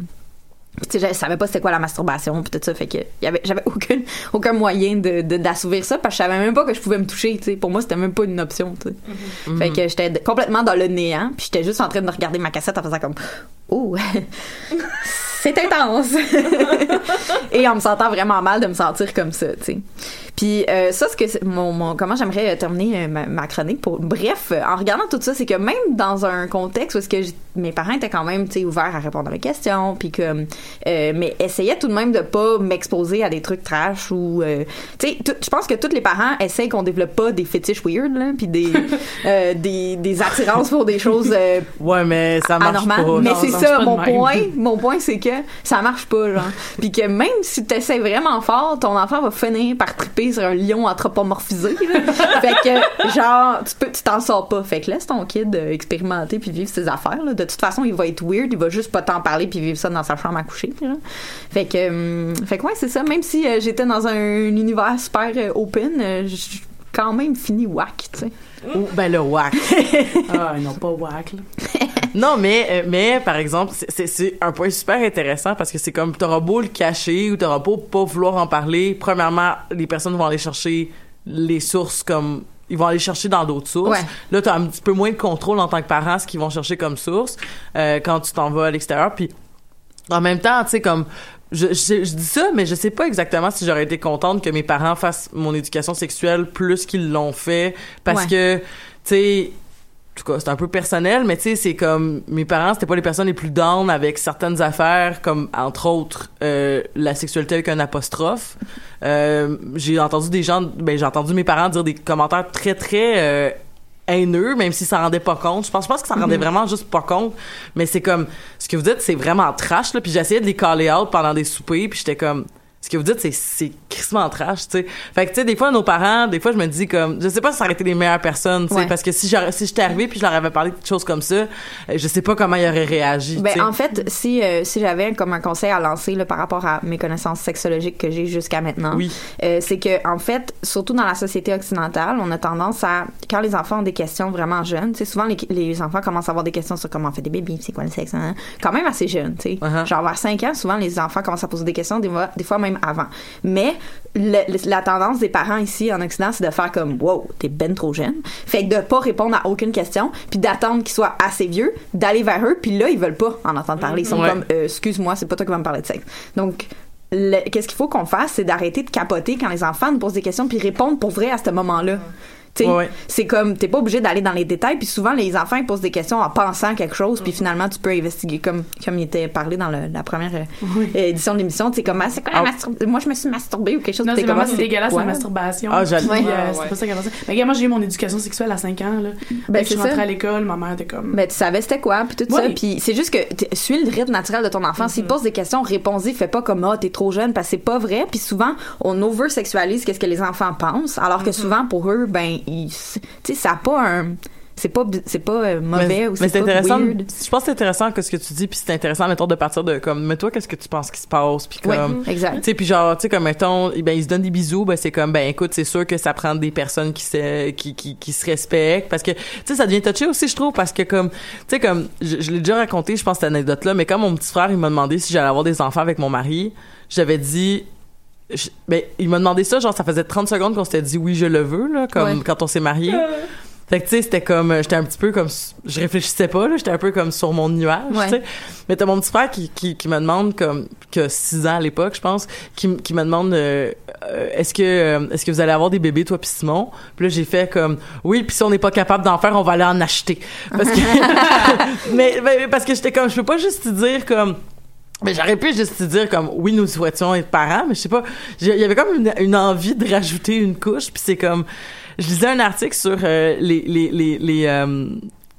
E: tu sais, je savais pas c'était quoi la masturbation puis tout ça. Fait que y avait j'avais aucun aucun moyen de de- d'assouvir ça parce que je savais même pas que je pouvais me toucher tu sais. Pour moi c'était même pas une option tu sais. Fait que j'étais de- complètement dans le néant puis j'étais juste en train de regarder ma cassette en faisant comme oh. <laughs> C'est intense. <laughs> Et en me sentant vraiment mal de me sentir comme ça tu sais. Puis euh, ça ce que mon, mon comment j'aimerais euh, terminer euh, ma, ma chronique pour bref en regardant tout ça c'est que même dans un contexte où est-ce que mes parents étaient quand même tu sais ouverts à répondre à mes questions puis que euh, mais essayaient tout de même de pas m'exposer à des trucs trash ou euh, tu sais je pense que tous les parents essayent qu'on développe pas des fétiches weird là puis des, <laughs> des des attirances pour des choses
B: Ouais, mais ça marche
E: anormales.
B: pas.
E: mais c'est
B: ça
E: mon point <laughs> mon point c'est que ça marche pas genre puis que même si tu essaies vraiment fort ton enfant va finir par triper sur un lion anthropomorphisé là. <laughs> fait que genre tu peux tu t'en sors pas fait que laisse ton kid euh, expérimenter puis vivre ses affaires là. de toute façon il va être weird il va juste pas t'en parler puis vivre ça dans sa chambre à coucher là. fait que hum, fait que ouais c'est ça même si euh, j'étais dans un, univers super euh, open euh, j'ai quand même fini whack tu sais
B: Ou, ben, le whack. <laughs>
F: Ah, non, pas whack, là. <laughs>
B: Non, mais, euh, mais par exemple, c'est- un point super intéressant parce que c'est comme t'auras beau le cacher ou t'auras beau pas vouloir en parler. Premièrement, les personnes vont aller chercher les sources comme ils vont aller chercher dans d'autres sources.
E: Ouais.
B: Là, t'as un petit peu moins de contrôle en tant que parent ce qu'ils vont chercher comme source euh, quand tu t'en vas à l'extérieur. Puis en même temps, tu sais, comme je, je, je dis ça, mais je sais pas exactement si j'aurais été contente que mes parents fassent mon éducation sexuelle plus qu'ils l'ont fait parce
E: Ouais.
B: que, tu sais, tout cas, c'est un peu personnel, mais tu sais, c'est comme mes parents, c'était pas les personnes les plus down avec certaines affaires, comme entre autres euh, la sexualité avec un apostrophe. Euh, j'ai entendu des gens, ben j'ai entendu mes parents dire des commentaires très très euh, haineux, même s'ils s'en rendaient pas compte. Je pense, je pense qu'ils s'en rendaient vraiment juste pas compte. Mais c'est comme, ce que vous dites, c'est vraiment trash, là. Puis j'essayais de les caller out pendant des soupers, puis j'étais comme, ce que vous dites, c'est, c'est crissement trash, tu sais. Fait que, tu sais, des fois, nos parents, des fois, je me dis comme, je sais pas si ça aurait été les meilleures personnes, tu sais,
E: Ouais.
B: parce que si j'aurais, si j'étais arrivée puis je leur avais parlé de choses comme ça, euh, je sais pas comment ils auraient réagi,
E: Ben, en fait, si, euh, si j'avais comme un conseil à lancer là, par rapport à mes connaissances sexologiques que j'ai jusqu'à maintenant,
B: Oui.
E: euh, c'est que en fait, surtout dans la société occidentale, on a tendance à quand les enfants ont des questions vraiment jeunes, tu sais, souvent les, les enfants commencent à avoir des questions sur comment on fait des bébés, c'est quoi le sexe, hein, quand même assez jeunes, tu sais.
B: Uh-huh.
E: Genre vers 5 ans, souvent les enfants commencent à poser des questions, des fois, des fois même avant. Mais le- le- la tendance des parents ici en Occident, c'est de faire comme wow, t'es ben trop jeune. Fait que de pas répondre à aucune question, puis d'attendre qu'ils soient assez vieux, d'aller vers eux, puis là ils veulent pas en entendre parler. Ils sont
B: Ouais.
E: comme euh, excuse-moi, c'est pas toi qui vas me parler de sexe. Donc qu'est-ce qu'il faut qu'on fasse, c'est d'arrêter de capoter quand les enfants nous posent des questions puis répondre pour vrai à ce moment-là.
B: Ouais,
E: c'est comme t'es pas obligé d'aller dans les détails puis souvent les enfants ils posent des questions en pensant quelque chose puis finalement tu peux investiguer comme comme il était parlé dans le- la première euh, édition de l'émission tu sais comme Ah, c'est quoi la mastur- moi je me suis masturbée ou quelque chose
F: Non, c'est vraiment
E: Ah,
F: c'est dégueulasse
E: quoi?
F: la masturbation.
B: Ah, j'allais-
E: Ouais.
F: euh,
C: Ouais,
F: c'est pas ça. Mais moi j'ai eu mon éducation sexuelle à 5 ans là.
E: Ben,
F: Dès que je
E: c'est
F: suis rentrée à l'école, ma mère était comme
E: Ben, tu savais c'était quoi, puis tout ça. Puis c'est juste que suis le rythme naturel de ton enfant. S'il pose des questions, réponds-y. Fais pas comme, ah, t'es trop jeune, parce que c'est pas vrai. Puis souvent, on over-sexualise qu'est-ce que les enfants pensent, alors que souvent, pour eux, ben, tu sais, ça a pas un... C'est pas, c'est pas euh, mauvais
B: mais,
E: ou c'est pas
B: intéressant.
E: weird.
B: Je pense que c'est intéressant que ce que tu dis, puis c'est intéressant, mettons, de partir de comme, mais toi, qu'est-ce que tu penses qui se passe, puis comme,
E: exact.
B: tu sais, puis genre, tu sais, comme mettons, eh ben ils se donnent des bisous, ben c'est comme, ben écoute, c'est sûr que ça prend des personnes qui se, qui, qui, qui se respectent, parce que, tu sais, ça devient touché aussi, je trouve, parce que comme, tu sais, comme, je, je l'ai déjà raconté, je pense cette anecdote là, mais quand mon petit frère il m'a demandé si j'allais avoir des enfants avec mon mari, j'avais dit. Je- ben, il m'a demandé ça, genre, ça faisait 30 secondes qu'on s'était dit oui, je le veux, là, comme
E: Ouais.
B: quand on s'est mariés. Fait que tu sais, c'était comme j'étais un petit peu comme je réfléchissais pas là, j'étais un peu comme sur mon nuage,
E: Ouais.
B: tu sais. Mais t'as mon petit frère qui, qui, qui me demande comme que 6 ans à l'époque, je pense, qui, qui me demande euh, euh, est-ce que euh, est-ce que vous allez avoir des bébés toi puis Simon? Puis là j'ai fait comme oui, puis si on n'est pas capable d'en faire, on va aller en acheter. Parce que <laughs> <laughs> mais, mais parce que j'étais comme je peux pas juste te dire comme mais j'aurais pu juste te dire comme oui nous souhaitions être parents mais je sais pas. Il y avait comme une, envie de rajouter une couche puis c'est comme je lisais un article sur euh, les les les les, euh,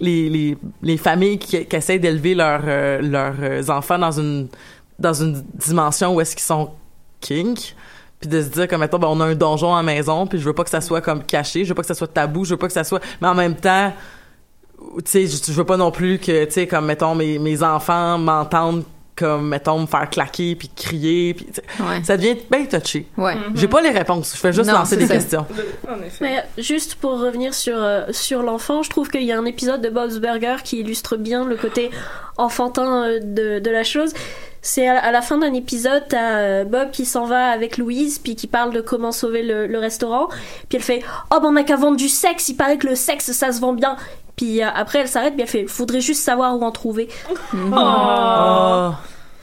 B: les les les familles qui, qui essaient d'élever leurs euh, leurs enfants dans une dans une dimension où est-ce qu'ils sont kink puis de se dire comme mettons ben, on a un donjon à la maison puis je veux pas que ça soit comme caché je veux pas que ça soit tabou je veux pas que ça soit mais en même temps tu sais je, je veux pas non plus que tu sais comme mettons mes mes enfants m'entendent comme mettons me faire claquer puis crier puis
E: Ouais.
B: ça devient bien touché
E: Ouais.
B: j'ai pas les réponses je fais juste
E: Non,
B: lancer des
E: ça.
B: questions
C: En effet.
D: Mais juste pour revenir sur, euh, sur l'enfant, je trouve qu'il y a un épisode de Bob's Burger qui illustre bien le côté enfantin euh, de, de la chose. C'est à, à la fin d'un épisode, t'as euh, Bob qui s'en va avec Louise, puis qui parle de comment sauver le, le restaurant. Puis elle fait « Oh, ben on n'a qu'à vendre du sexe, il paraît que le sexe, ça se vend bien. » Puis euh, après, elle s'arrête, puis elle fait « Faudrait juste savoir où en trouver.
B: Oh.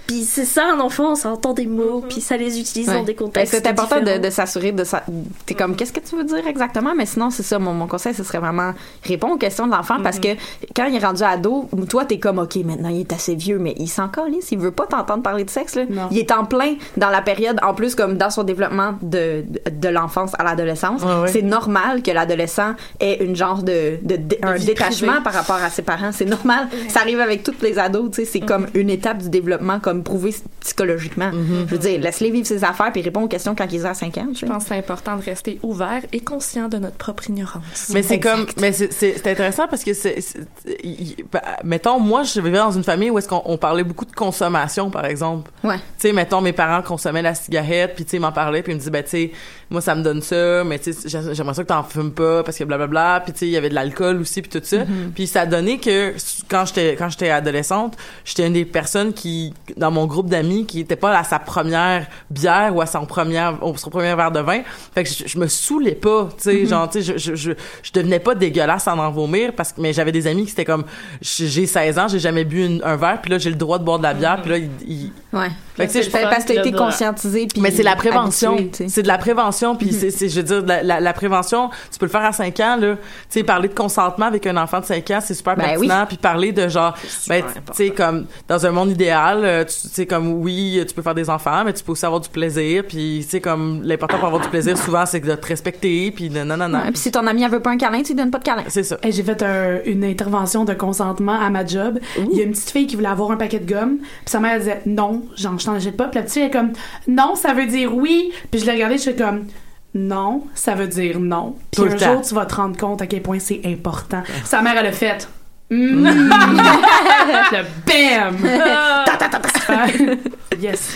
D: Puis c'est ça, un enfant, ça entend des mots, puis ça les utilise
E: Ouais.
D: dans des
E: Ben,
D: contextes
E: c'est important de, s'assurer de ça. T'es comme, qu'est-ce que tu veux dire exactement? Mais sinon, c'est ça, mon, mon conseil, ce serait vraiment répondre aux questions de l'enfant parce que quand il est rendu ado, toi, t'es comme, OK, maintenant, il est assez vieux, mais il s'en calisse. Il veut pas t'entendre parler de sexe, là. Il est en plein dans la période, en plus, comme dans son développement de, de, l'enfance à l'adolescence.
B: Ouais, ouais.
E: C'est normal que l'adolescent ait une genre de, de, de- un détachement
C: privée.
E: par rapport à ses parents. C'est normal. Ça arrive avec tous les ados, tu sais. C'est comme une étape du développement, comme prouvé psychologiquement. Je veux dire, laisse-les vivre ses affaires puis réponds aux questions quand ils ont 5 ans.
C: Je pense que c'est important de rester ouvert et conscient de notre propre ignorance.
B: Mais c'est comme, mais c'est- intéressant parce que c'est, bah, mettons, moi, je vivais dans une famille où est-ce qu'on on parlait beaucoup de consommation, par exemple.
E: Ouais.
B: Tu sais, mettons, mes parents consommaient la cigarette, puis tu sais, ils m'en parlaient, puis ils me disaient, ben, tu sais, moi, ça me donne ça, mais tu sais, j'aimerais ça que t'en fumes pas, parce que blablabla, puis tu sais, il y avait de l'alcool aussi, puis tout ça. Puis ça a donné que, quand j'étais, quand j'étais adolescente, j'étais une des personnes qui, dans mon groupe d'amis, qui était pas à sa première bière ou à son premier, son premier verre de vin. Fait que je, je me saoulais pas, tu sais, genre, tu sais, je, je, je, je devenais pas dégueulasse sans en vomir, parce que, mais j'avais des amis qui étaient comme, j'ai 16 ans, j'ai jamais bu une- un verre, puis là, j'ai le droit de boire de la bière, puis là, ils- ils,
E: Ouais.
B: fait que, tu sais,
E: parce que t'as été conscientisé puis
B: mais c'est la prévention.
E: habitué, tu sais.
B: C'est de la prévention, puis c'est, c'est, je veux dire, la, la, la prévention, tu peux le faire à 5 ans, là. Tu sais, parler de consentement avec un enfant de 5 ans, c'est super
E: Ben
B: pertinent. Puis parler de genre, ben, tu sais, comme, dans un monde idéal, euh, tu sais, comme, oui, tu peux faire des enfants, mais tu peux aussi avoir du plaisir. Puis, tu sais, comme, l'important pour avoir du plaisir, souvent, c'est de te respecter, puis de non, non, non.
E: Ouais, puis si ton ami elle veut pas un câlin, tu lui donnes pas de câlin.
B: C'est ça.
F: Hey, j'ai fait un- une intervention de consentement à ma job. Il y a une petite fille qui voulait avoir un paquet de gomme. Puis sa mère elle disait non, genre je t'en achète pas. Puis la petite fille elle est comme non, ça veut dire oui. Puis je l'ai regardée, je suis comme non, ça veut dire non. Puis un
B: temps.
F: jour tu vas te rendre compte à quel point c'est important. Sa mère elle a fait. <laughs> Mm. <laughs> le bam! <laughs> Ta, ta, ta, ta. yes.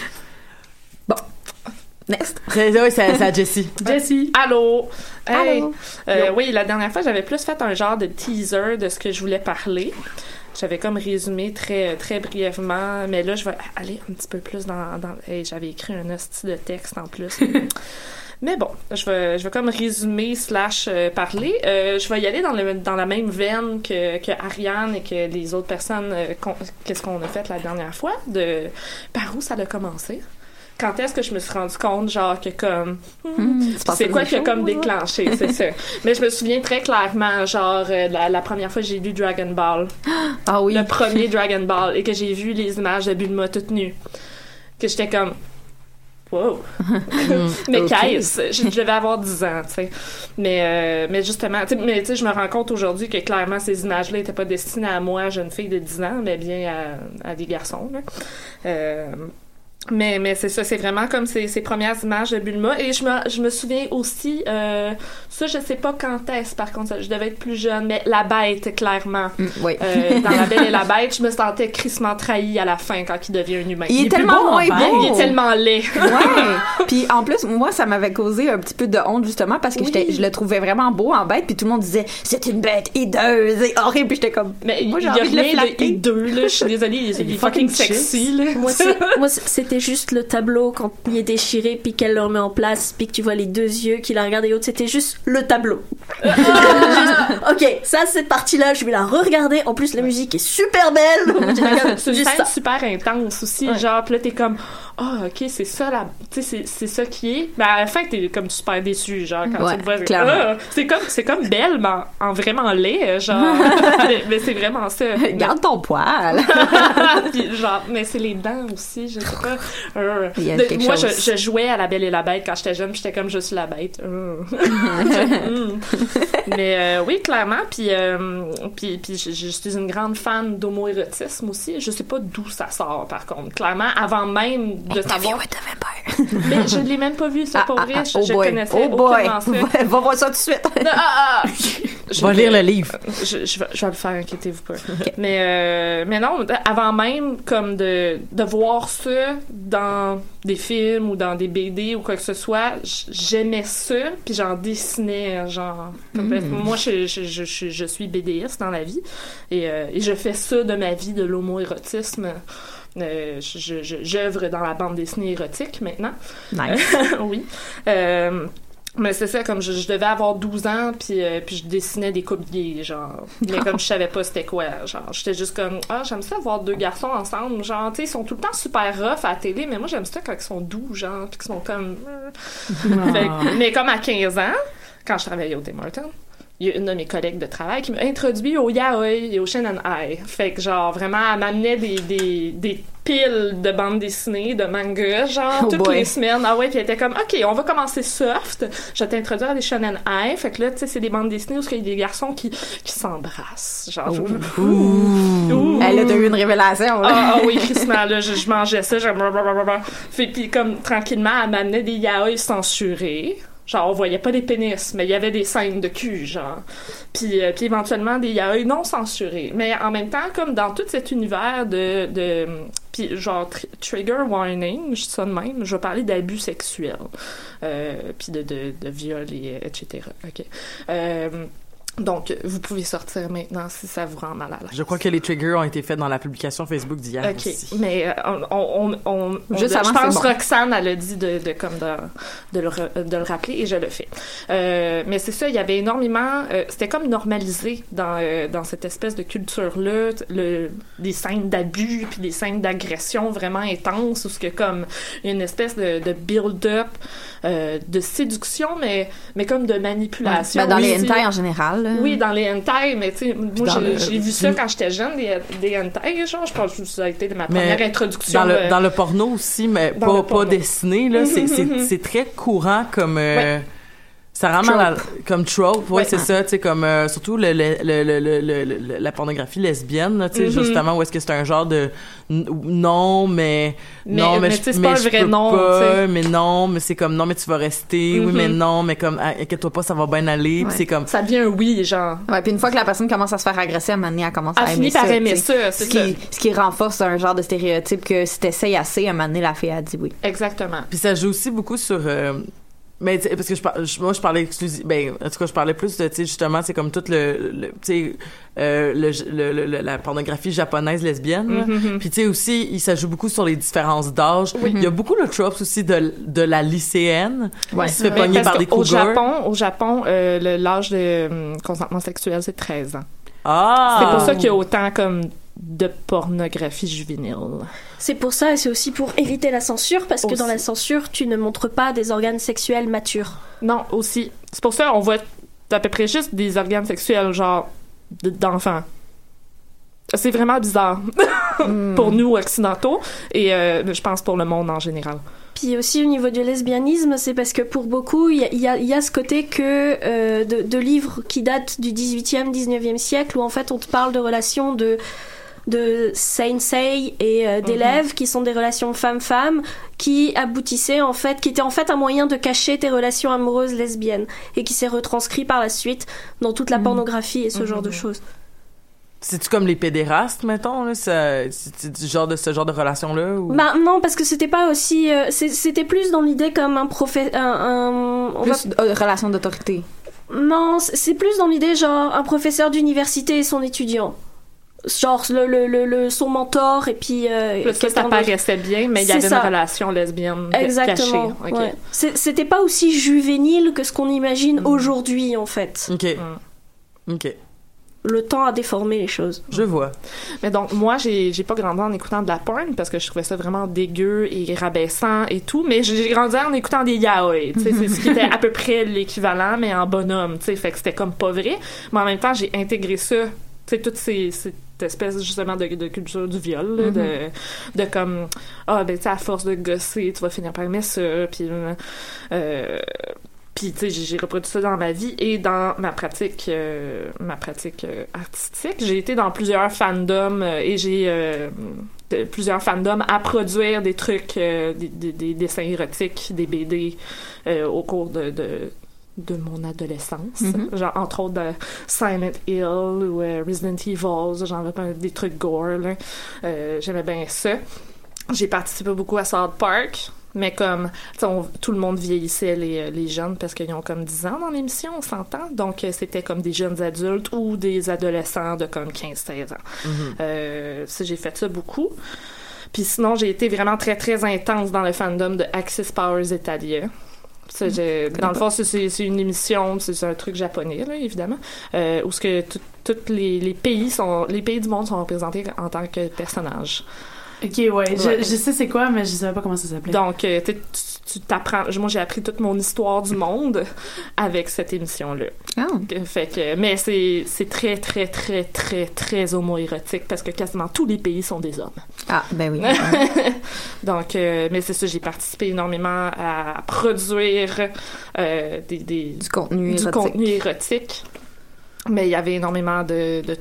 E: Next.
B: C'est, oui, c'est, c'est à Jessie.
F: Jessie.
C: Allô? Hey.
E: Allô?
C: Euh, oui, la dernière fois, j'avais plus fait un genre de teaser de ce que je voulais parler. J'avais comme résumé très, très brièvement, mais là, je vais aller un petit peu plus dans... dans hey, j'avais écrit un hostie de texte en plus. Mais bon, je vais, je vais comme résumer slash euh, parler. Euh, je vais y aller dans, le, dans la même veine que, que Ariane et que les autres personnes. euh, Qu'est-ce qu'on a fait la dernière fois? De par où ça a commencé? Quand est-ce que je me suis rendu compte, genre, que comme...
E: Hmm, pensais
C: c'est quoi qui a comme déclenché, c'est ça. <laughs> Mais je me souviens très clairement, genre, la, la première fois que j'ai lu Dragon Ball.
E: Ah oui.
C: Le premier Dragon Ball. Et que j'ai vu les images de Bulma toute nue. Que j'étais comme... Wow! <laughs> mais qu'est-ce? Je, je devais avoir 10 ans, tu sais. Mais, euh, mais justement, tu sais, mais tu sais, je me rends compte aujourd'hui que clairement, ces images-là n'étaient pas destinées à moi, jeune fille de 10 ans, mais bien à, à des garçons, là. Euh, mais, mais c'est ça, c'est vraiment comme ces, ces premières images de Bulma. Et je me, je me souviens aussi, euh, ça, je sais pas quand est-ce, par contre, je devais être plus jeune, mais la bête, clairement.
E: Mm, oui.
C: Euh, dans La Belle et la Bête, je me sentais crissement trahi à la fin quand il devient un humain.
E: il est, tellement moins beau.
C: Il est tellement laid.
E: Ouais. <laughs> Puis en plus, moi, ça m'avait causé un petit peu de honte justement parce que
C: Oui.
E: je le trouvais vraiment beau en bête. Puis tout le monde disait c'est une bête hideuse et horrible. Puis j'étais comme
C: Mais
E: Moi,
C: il
E: j'ai
C: y a
E: envie de le
C: rien de
E: flatter.
C: hideux, là. Je suis désolée, il est, <laughs> fucking sexy, là.
D: Moi, <laughs> c'était juste le tableau quand il est déchiré, puis qu'elle le remet en place, puis que tu vois les deux yeux qui la regardent et l'autre, c'était juste le tableau. <laughs> Juste, ok, ça, cette partie-là, je vais la re-regarder. En plus, la musique est super belle. <laughs>
C: C'est une scène super intense aussi.
D: Ouais.
C: Genre, puis là, t'es comme, ah, ok, c'est ça, la... c'est- c'est ça qui est. Mais à la fin, t'es comme super déçu, genre, quand
E: Ouais,
C: tu le vois.
E: clairement.
C: Ah, c'est comme, c'est comme belle, mais en, en vraiment laid, genre. <laughs> mais mais c'est vraiment ça.
E: Garde ton poil.
C: Genre, mais c'est les dents aussi, je sais pas. <laughs> Euh,
E: Il y a
C: de-
E: quelque
C: moi, je,
E: chose.
C: je jouais à La Belle et la Bête quand j'étais jeune, puis j'étais comme je suis la bête. Euh. <laughs> Mm. mais euh, oui, clairement. Puis, euh, puis, puis je, je suis une grande fan d'homoérotisme aussi. Je sais pas d'où ça sort, par contre. Clairement, avant même de savoir. <laughs> mais je l'ai même pas vu, ça,
E: Ah,
C: pour
E: ah,
C: vrai.
E: ah,
C: Je,
E: oh
C: je connaissais
E: Oh boy.
C: aucunement ça.
E: Va, va voir ça tout de suite.
C: Non, ah, ah. Je
B: Va
C: vais-
B: lire le livre.
C: Je, je vais, je vais le faire, inquiétez-vous pas. Mais, euh, mais non, avant même comme de, de voir ça dans des films ou dans des BD ou quoi que ce soit, j'aimais ça, puis j'en dessinais, genre. complètement. Moi, je, je, je, je, suis BDiste dans la vie, et, euh, et je fais ça de ma vie, de l'homoérotisme. Euh, J'œuvre dans la bande dessinée érotique maintenant.
E: Nice. <laughs>
C: oui. Euh, mais c'est ça, comme je, je devais avoir 12 ans, puis, euh, puis je dessinais des couples gays, genre. Mais comme je savais pas c'était quoi, genre. J'étais juste comme, ah, j'aime ça voir deux garçons ensemble, genre, tu sais, ils sont tout le temps super rough à la télé, mais moi j'aime ça quand ils sont doux, genre, puis qu'ils sont comme. <laughs> Fait que- mais comme à 15 ans, quand je travaillais au Tim Hortons, il y a une de mes collègues de travail qui m'a introduit au yaoi et au Shannon High. Fait que, genre, vraiment, elle m'amenait des, des, des piles de bandes dessinées, de mangas, genre,
E: Oh
C: toutes
E: boy.
C: les semaines. Ah ouais, puis elle était comme, OK, on va commencer soft. Je vais t'introduire à des Shonen High. Fait que là, tu sais, c'est des bandes dessinées où il y a des garçons qui, qui s'embrassent. Genre, je- Ouh.
E: Elle a eu une révélation. là.
C: ah, ah oui, <laughs> Christmas, là, je, je mangeais ça, blablabla. Fait, puis comme, tranquillement, elle m'amenait des yaoi censurés. Genre, on voyait pas des pénis, mais il y avait des scènes de cul, genre. Puis, euh, puis éventuellement, des yaoi non censurés. Mais en même temps, comme dans tout cet univers de... de puis genre, tr- trigger warning, je dis ça de même, je vais parler d'abus sexuels. Euh, puis de, de, de viol, et, etc. OK. Euh, donc, vous pouvez sortir maintenant si ça vous rend mal à l'aise.
B: Je crois que les triggers ont été faits dans la publication Facebook d'hier
C: OK,
B: aussi.
C: mais euh, on, on, on, on-
E: Juste
C: je
E: avant,
C: pense
E: c'est bon.
C: Roxane, elle a dit de, de, comme de, de, le, de le rappeler et je le fais. Euh, mais c'est ça, il y avait énormément, euh, c'était comme normalisé dans, euh, dans cette espèce de culture-là, t- le, des scènes d'abus puis des scènes d'agression vraiment intenses où ce que comme une espèce de, de build-up euh, de séduction, mais, mais comme de manipulation.
E: Ben, dans les hentai en général. Là.
C: Oui, dans les hentai, mais tu sais, moi, j'ai
B: le-
C: vu ça quand j'étais jeune, des, des hentai, genre, je pense que ça a été ma
B: Mais
C: première introduction.
B: Dans le,
C: euh,
B: dans le porno aussi, mais
C: Dans
B: pas, dessiné, là. c'est- c'est
C: Mhm.
B: c'est très courant comme. euh,
C: Ouais.
B: Ça rend mal à- comme trope, ouais,
C: Ouais.
B: c'est ça, tu sais, comme euh, surtout le, le, le, le, le- le- le- la pornographie lesbienne, là, tu sais,
C: Mhm.
B: justement, où est-ce que c'est un genre de non, mais,
C: Mais-
B: non, mais,
C: c'est pas un
B: je
C: vrai
B: peux
C: non,
B: pas, mais non, mais c'est comme non, mais tu vas rester, oui, mais non, mais comme ah, inquiète-toi pas, ça va bien aller,
E: Ouais.
B: c'est comme
C: Ça devient un oui, genre.
E: Ouais, puis une fois que la personne commence à se faire agresser, à un moment donné, elle commence
C: Elle
E: à aimer
C: finit par
E: ça.
C: aimer ça, c'est
E: Ce
C: ça.
E: qui, ce qui renforce un genre de stéréotype que si t'essayes assez, à un moment donné, la fille a dit oui.
C: Exactement.
B: Puis ça joue aussi beaucoup sur euh, mais sais, parce que je, moi je parlais exclusivement ben en tout cas je parlais plus de tu sais justement c'est comme tout le, le tu sais euh, le, le- le- la pornographie japonaise lesbienne.
C: Mhm.
B: puis tu sais aussi il joue beaucoup sur les différences d'âge il y a beaucoup le tropes aussi de, de la lycéenne
E: Ouais.
B: qui se fait pogner par des cougars
C: Japon, au Japon, euh, l'âge de hum, consentement sexuel, c'est 13 ans.
B: ah
C: C'est pour ça qu'il y a autant comme de pornographie juvénile.
D: C'est pour ça et c'est aussi pour éviter la censure parce que dans la censure, tu ne montres pas des organes sexuels matures.
C: Non, aussi. C'est pour ça qu'on voit à peu près juste des organes sexuels, genre, de- d'enfants. C'est vraiment bizarre <laughs> pour nous occidentaux et euh, je pense pour le monde en général.
D: Puis aussi au niveau du lesbianisme, c'est parce que pour beaucoup, y y il y a ce côté que euh, de, de livres qui datent du 18e, 19e siècle où en fait on te parle de relations de de sensei et euh, d'élèves qui sont des relations femme-femme qui aboutissaient en fait qui étaient en fait un moyen de cacher tes relations amoureuses lesbiennes et qui s'est retranscrit par la suite dans toute la pornographie et ce genre de choses.
B: c'est tu comme les pédérastes mettons là? C'est du genre de ce genre de relation là ou?
D: Bah non parce que c'était pas aussi euh, c'était plus dans l'idée comme un professeur un, un- on va
E: Plus euh, relation d'autorité.
D: Non, c'est plus dans l'idée genre un professeur d'université et son étudiant. Genre le, le, le, le- son mentor et puis euh,
C: Plus ça,
D: quelqu'un
C: ça paraissait bien, mais il y avait
D: ça.
C: une relation lesbienne
D: Exactement.
C: cachée. Ok.
D: ouais. C'est- C'était pas aussi juvénile que ce qu'on imagine
C: Mm.
D: aujourd'hui, en fait.
B: Ok. Ok.
D: Le temps a déformé les choses.
B: Je vois.
C: Mais donc, moi, j'ai j'ai pas grandi en écoutant de la porn parce que je trouvais ça vraiment dégueu et rabaissant et tout, mais j'ai grandi en écoutant des yaoi. Tu sais, c'est ce qui était à peu près l'équivalent, mais en bonhomme, tu sais. Fait que c'était comme pas vrai. Mais en même temps, j'ai intégré ça, tu sais, toute ces, cette espèce justement de, de culture du viol, là, de, de comme, ah, ben, tu à force de gosser, tu vas finir par aimer ça, puis. euh, puis tu sais, j'ai reproduit ça dans ma vie et dans ma pratique, euh, ma pratique euh, artistique. J'ai été dans plusieurs fandoms euh, et j'ai plusieurs fandoms à produire des trucs, des, des- des dessins érotiques, des BD au cours de, de de mon adolescence,
E: Mhm.
C: genre entre autres de Silent Hill ou euh, Resident Evil, genre des trucs gore. là. Euh, J'aimais bien ça. J'ai participé beaucoup à South Park, mais comme on- tout le monde vieillissait les, les jeunes parce qu'ils ont comme 10 ans dans l'émission, on s'entend. Donc euh, c'était comme des jeunes adultes ou des adolescents de comme 15-16 ans.
B: Mhm.
C: Euh, ça, j'ai fait ça beaucoup. Puis sinon, j'ai été vraiment très, très intense dans le fandom de Axis Powers Italia. Ça, j'ai- dans le fond, c'est- une émission, c'est un truc japonais, là, évidemment, euh, où ce que tous les, les pays sont, les pays du monde sont représentés en tant que personnages.
F: Ok, ouais. Je,
C: Ouais.
F: je sais c'est quoi, mais je savais pas comment ça s'appelait.
C: Donc, euh, tu tu t'apprends. Moi, j'ai appris toute mon histoire du monde avec cette émission-là.
E: Ah.
C: Que- Fait que, mais c'est c'est très, très, très, très, très homoérotique parce que quasiment tous les pays sont des hommes.
E: Ah, ben oui. <laughs>
C: Donc, euh, mais c'est ça, j'ai participé énormément à produire euh, des, des-
E: du contenu
C: du
E: érotique.
C: contenu érotique. Mais il y avait énormément de, de,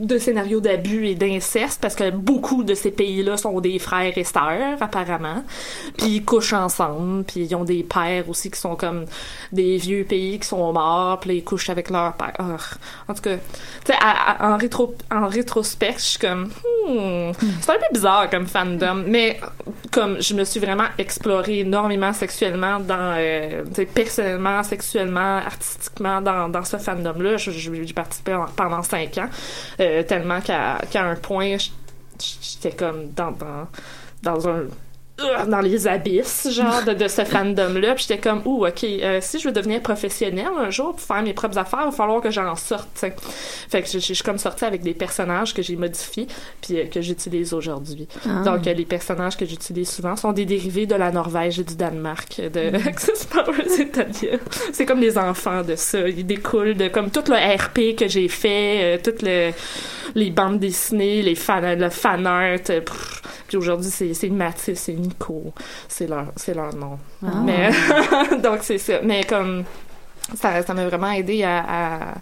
C: de scénarios d'abus et d'inceste parce que beaucoup de ces pays-là sont des frères et sœurs, apparemment. Puis ils couchent ensemble. Puis ils ont des pères aussi qui sont comme des vieux pays qui sont morts. Puis ils couchent avec leur père. En tout cas, tu sais, en, rétro, en rétrospect, je suis comme... hmm, c'est un peu bizarre comme fandom. Mais comme je me suis vraiment explorée énormément sexuellement dans... euh, personnellement, sexuellement, artistiquement dans, dans ce fandom-là. Je- J'ai participé en- pendant cinq ans. euh, tellement qu'à qu'à un point, j'étais comme dans, dans, dans un dans les abysses, genre, de, de ce fandom-là. Puis j'étais comme, ouh, OK, euh, si je veux devenir professionnelle un jour pour faire mes propres affaires, il va falloir que j'en sorte, tu sais. Fait que je, suis comme sortie avec des personnages que j'ai modifiés puis euh, que j'utilise aujourd'hui.
E: Ah.
C: Donc, euh, les personnages que j'utilise souvent sont des dérivés de la Norvège et du Danemark, de <laughs> Access Powers Italia. C'est comme les enfants de ça. Ils découlent de comme tout le RP que j'ai fait, euh, toutes le, les bandes dessinées, les fan, le fan art. euh, pff. Puis aujourd'hui, c'est Mathis, c'est Nico. C'est leur, leur nom.
E: Ah.
C: Mais, <laughs> donc, c'est ça. Mais comme, ça ça m'a vraiment aidé à, à,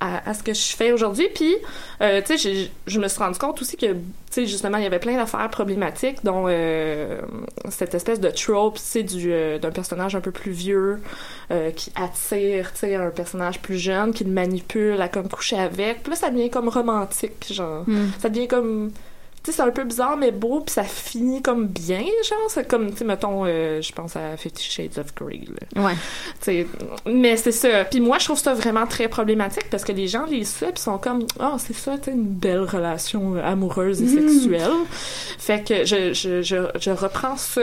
C: à, à ce que je fais aujourd'hui. Puis, euh, tu sais, je me suis rendu compte aussi que, tu sais, justement, il y avait plein d'affaires problématiques, dont euh, cette espèce de trope, tu sais, du, euh, d'un personnage un peu plus vieux qui attire, tu sais, un personnage plus jeune, qui le manipule à comme coucher avec. Puis là, ça devient comme romantique, genre.
E: Hmm.
C: Ça devient comme tu sais, c'est un peu bizarre, mais beau, puis ça finit comme bien, genre. C'est comme, tu sais, mettons, euh, je pense à Fifty Shades of Grey, là.
E: Ouais.
C: Tu sais, mais c'est ça. Puis moi, je trouve ça vraiment très problématique parce que les gens lisent ça puis sont comme, ah, c'est ça, tu une belle relation euh, amoureuse et sexuelle. Fait que je, je, je, je reprends ça,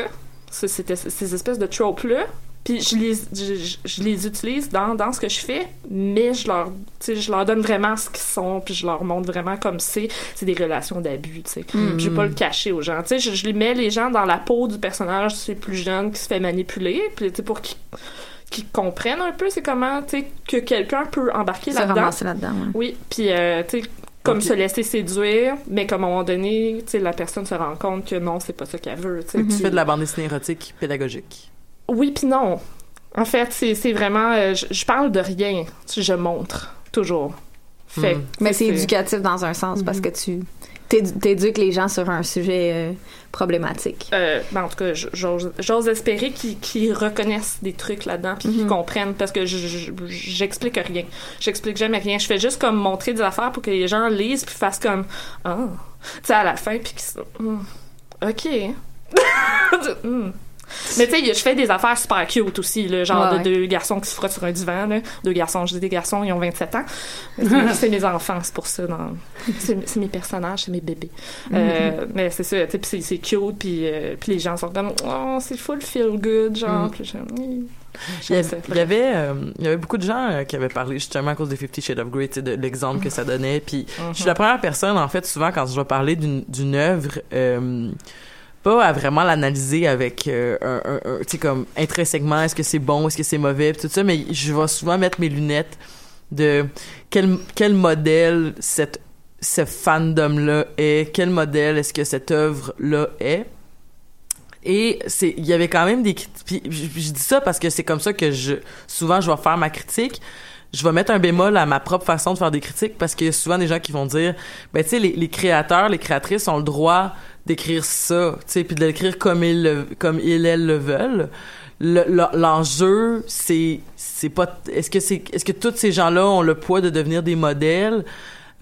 C: ce- ces, ces espèces de tropes-là, puis je les, je, les utilise dans, dans ce que je fais, mais je leur, tu sais, je leur donne vraiment ce qu'ils sont, puis je leur montre vraiment comme c'est. C'est des relations d'abus, tu sais.
E: Mm.
C: Je vais pas le cacher aux gens. Tu sais, je, je les mets les gens dans la peau du personnage, c'est plus jeune, qui se fait manipuler, puis tu sais, pour qu'ils qu'ils comprennent un peu c'est comment tu sais que quelqu'un peut embarquer là-dedans
E: là-dedans. ouais.
C: oui puis euh, tu sais comme se laisser séduire mais comme à un moment donné tu sais la personne se rend compte que non c'est pas ça qu'elle veut tu sais
B: Tu fais de la bande dessinée érotique pédagogique.
C: Oui puis non en fait c'est c'est vraiment euh, je, je parle de rien je montre toujours fait
B: Hmm.
E: Mais c'est éducatif dans un sens parce que tu t'édu- t'éduques les gens sur un sujet euh, problématique.
C: Euh, ben, en tout cas, j'ose j'ose espérer qu'ils qu'ils reconnaissent des trucs là-dedans puis qu'ils
E: Mhm.
C: comprennent parce que je- je- j'explique rien. J'explique jamais rien. Je fais juste comme montrer des affaires pour que les gens lisent puis fassent comme ah, tu sais à la fin puis qu'ils se- Hmm, OK. <laughs> <laughs> Hmm, Mais tu sais, je fais des affaires super cute aussi, le genre
E: Ouais,
C: de deux garçons qui se frottent sur un divan. Là. Deux garçons, je dis des garçons, ils ont 27 ans. <laughs> C'est- mes enfants, c'est pour ça. dans- C'est mes personnages, c'est mes bébés. Euh, mais c'est ça, tu sais, c'est cute, puis euh, les gens sont comme, oh, c'est full feel good, genre.
B: Mhm.
C: Puis hmm,
B: Il y avait,
C: ça.
B: il y avait, euh, il y avait beaucoup de gens euh, qui avaient parlé justement à cause de Fifty Shades of Grey, de l'exemple que ça donnait. Puis je suis la première personne, en fait, souvent quand je vais parler d'une d'une œuvre, euh, pas à vraiment l'analyser avec euh, un, tu sais, comme intrinsèquement, est-ce que c'est bon, est-ce que c'est mauvais, tout ça, mais je vais souvent mettre mes lunettes de quel, quel modèle cette, ce fandom-là est, quel modèle est-ce que cette œuvre-là est. Et c'est, il y avait quand même des. Puis je, je dis ça parce que c'est comme ça que je, souvent je vais faire ma critique. Je vais mettre un bémol à ma propre façon de faire des critiques parce qu'il y a souvent des gens qui vont dire, ben tu sais, les, les créateurs, les créatrices ont le droit d'écrire ça, tu sais, puis de l'écrire comme ils, le, comme ils elles le veulent. Le- le- L'enjeu, c'est, c'est pas, est-ce que c'est, est-ce que tous ces gens-là ont le poids de devenir des modèles?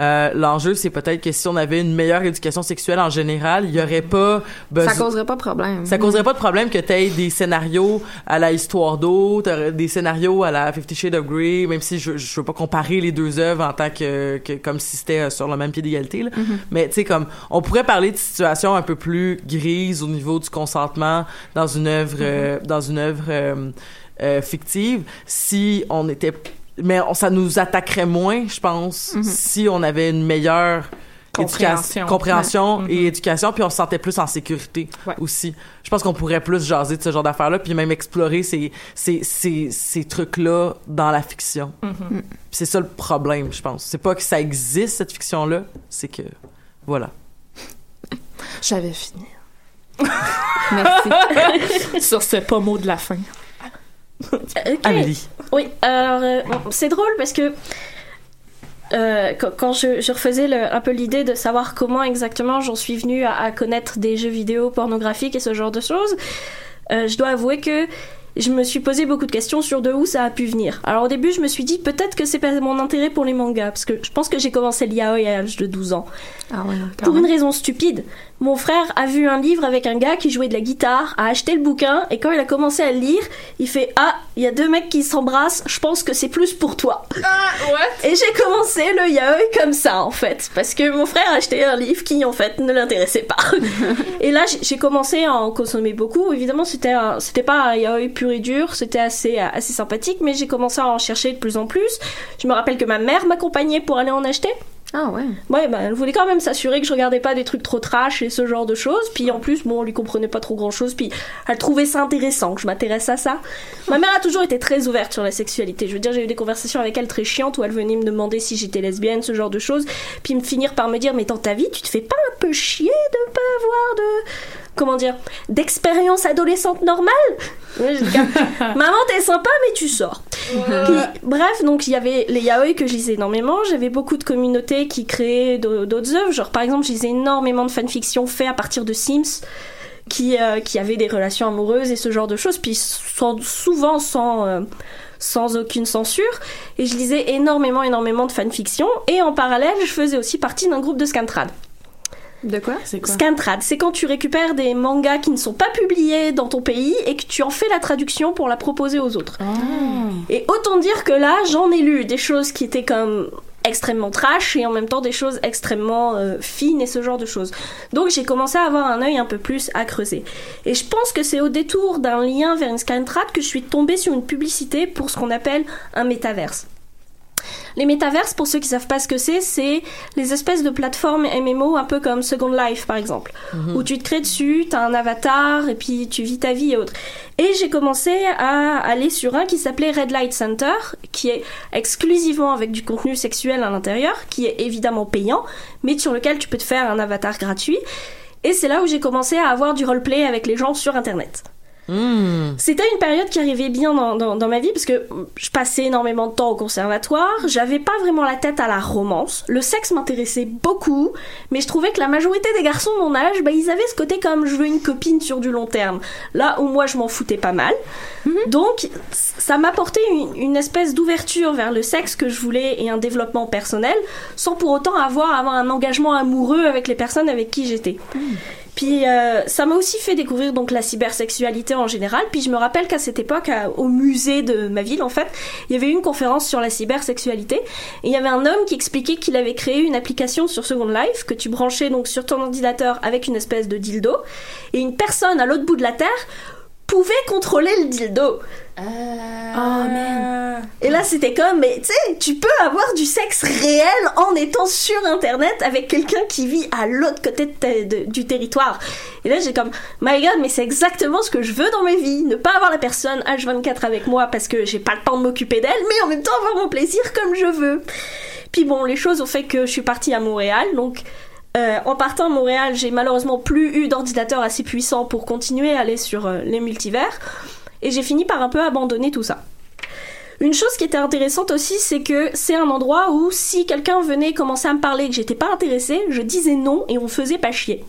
B: Euh, l'enjeu, c'est peut-être que si on avait une meilleure éducation sexuelle en général, il y aurait pas besoin.
E: Ça causerait pas de problème.
B: Ça causerait pas de problème que t'aies des scénarios à la Histoire d'eau, des scénarios à la Fifty Shades of Grey, même si je, je veux pas comparer les deux œuvres en tant que, que comme si c'était euh, sur le même pied d'égalité, là. Mais tu sais, comme, on pourrait parler de situations un peu plus grises au niveau du consentement dans une œuvre, euh, dans une œuvre euh, euh, fictive si on était mais on- ça nous attaquerait moins, je pense, si on avait une meilleure
C: Compréhension.
B: éducation- compréhension
C: Ouais.
B: et éducation, puis on se sentait plus en sécurité
C: Ouais.
B: aussi. Je pense qu'on pourrait plus jaser de ce genre d'affaires-là, puis même explorer ces, ces, ces, ces trucs-là dans la fiction.
C: Mhm.
B: Puis C'est ça le problème, je pense. C'est pas que ça existe, cette fiction-là, c'est que... Voilà.
C: J'avais fini. <laughs>
E: Merci. <laughs>
C: Sur ce pommeau de la fin. <laughs>
B: Amélie.
D: Oui, alors euh, c'est drôle parce que euh, quand, quand je, je refaisais le- un peu l'idée de savoir comment exactement j'en suis venue à, à connaître des jeux vidéo pornographiques et ce genre de choses, euh, je dois avouer que je me suis posé beaucoup de questions sur de où ça a pu venir. Alors au début, je me suis dit peut-être que c'est pas mon intérêt pour les mangas, parce que je pense que j'ai commencé l'yaoi à l'âge de 12 ans.
E: Ah ouais,
D: Pour une raison stupide. Mon frère a vu un livre avec un gars qui jouait de la guitare, a acheté le bouquin, et quand il a commencé à le lire, il fait Ah, il y a deux mecs qui s'embrassent, je pense que c'est plus pour toi. Et j'ai commencé le yaoi comme ça, en fait, parce que mon frère a acheté un livre qui, en fait, ne l'intéressait pas. <laughs> et là, j'ai- commencé à en consommer beaucoup. Évidemment, c'était un- c'était pas un yaoi pur et dur, c'était assez, assez sympathique, mais j'ai commencé à en chercher de plus en plus. Je me rappelle que ma mère m'accompagnait pour aller en acheter.
E: Ah ouais.
D: Ouais, bah, elle voulait quand même s'assurer que je regardais pas des trucs trop trash et ce genre de choses. Puis en plus, bon, on lui comprenait pas trop grand chose. Puis elle trouvait ça intéressant que je m'intéresse à ça. Ma mère a toujours été très ouverte sur la sexualité. Je veux dire, j'ai eu des conversations avec elle très chiantes où elle venait me demander si j'étais lesbienne, ce genre de choses. Puis me finir par me dire, mais dans ta vie, tu te fais pas un peu chier de pas avoir de. Comment dire D'expérience adolescente normale <laughs> Maman, t'es sympa, mais tu sors. Puis, bref, donc il y avait les yaoi que je lisais énormément. J'avais beaucoup de communautés qui créaient d'au- d'autres œuvres. Genre, par exemple, je lisais énormément de fanfiction fait à partir de Sims qui, euh, qui avaient des relations amoureuses et ce genre de choses. Puis sans- souvent sans, euh, sans aucune censure. Et je lisais énormément, énormément de fanfiction. Et en parallèle, je faisais aussi partie d'un groupe de Scantrad.
E: De quoi?
F: C'est quoi?
D: Scantrad, c'est quand tu récupères des mangas qui ne sont pas publiés dans ton pays et que tu en fais la traduction pour la proposer aux autres. Et autant dire que là, j'en ai lu des choses qui étaient comme extrêmement trash et en même temps des choses extrêmement euh, fines et ce genre de choses. Donc j'ai commencé à avoir un œil un peu plus à creuser. Et je pense que c'est au détour d'un lien vers une Scantrad que je suis tombée sur une publicité pour ce qu'on appelle un métaverse. Les métaverses, pour ceux qui savent pas ce que c'est, c'est les espèces de plateformes MMO un peu comme Second Life par exemple, où tu te crées dessus, t'as un avatar et puis tu vis ta vie et autres. Et j'ai commencé à aller sur un qui s'appelait Red Light Center, qui est exclusivement avec du contenu sexuel à l'intérieur, qui est évidemment payant, mais sur lequel tu peux te faire un avatar gratuit. Et c'est là où j'ai commencé à avoir du roleplay avec les gens sur Internet.
B: Hmm.
D: C'était une période qui arrivait bien dans, dans, dans ma vie parce que je passais énormément de temps au conservatoire, j'avais pas vraiment la tête à la romance, le sexe m'intéressait beaucoup, mais je trouvais que la majorité des garçons de mon âge, bah, ils avaient ce côté comme je veux une copine sur du long terme, là où moi je m'en foutais pas mal. Donc ça m'apportait une, une espèce d'ouverture vers le sexe que je voulais et un développement personnel, sans pour autant avoir, avoir un engagement amoureux avec les personnes avec qui j'étais. Puis euh, ça m'a aussi fait découvrir donc la cybersexualité en général. Puis je me rappelle qu'à cette époque, au musée de ma ville en fait, il y avait une conférence sur la cybersexualité. Et il y avait un homme qui expliquait qu'il avait créé une application sur Second Life que tu branchais donc sur ton ordinateur avec une espèce de dildo. Et une personne à l'autre bout de la terre pouvait contrôler le dildo.
C: Oh
D: man. Et là, c'était comme, mais tu sais, tu peux avoir du sexe réel en étant sur Internet avec quelqu'un qui vit à l'autre côté de ta- de- du territoire. Et là, j'ai comme, my god, mais c'est exactement ce que je veux dans ma vie. Ne pas avoir la personne H24 avec moi parce que j'ai pas le temps de m'occuper d'elle, mais en même temps avoir mon plaisir comme je veux. Puis bon, les choses ont fait que je suis partie à Montréal, donc euh, en partant à Montréal, j'ai malheureusement plus eu d'ordinateur assez puissant pour continuer à aller sur euh, les multivers, et j'ai fini par un peu abandonner tout ça. Une chose qui était intéressante aussi, c'est que c'est un endroit où si quelqu'un venait commencer à me parler et que j'étais pas intéressée, je disais non et on faisait pas chier.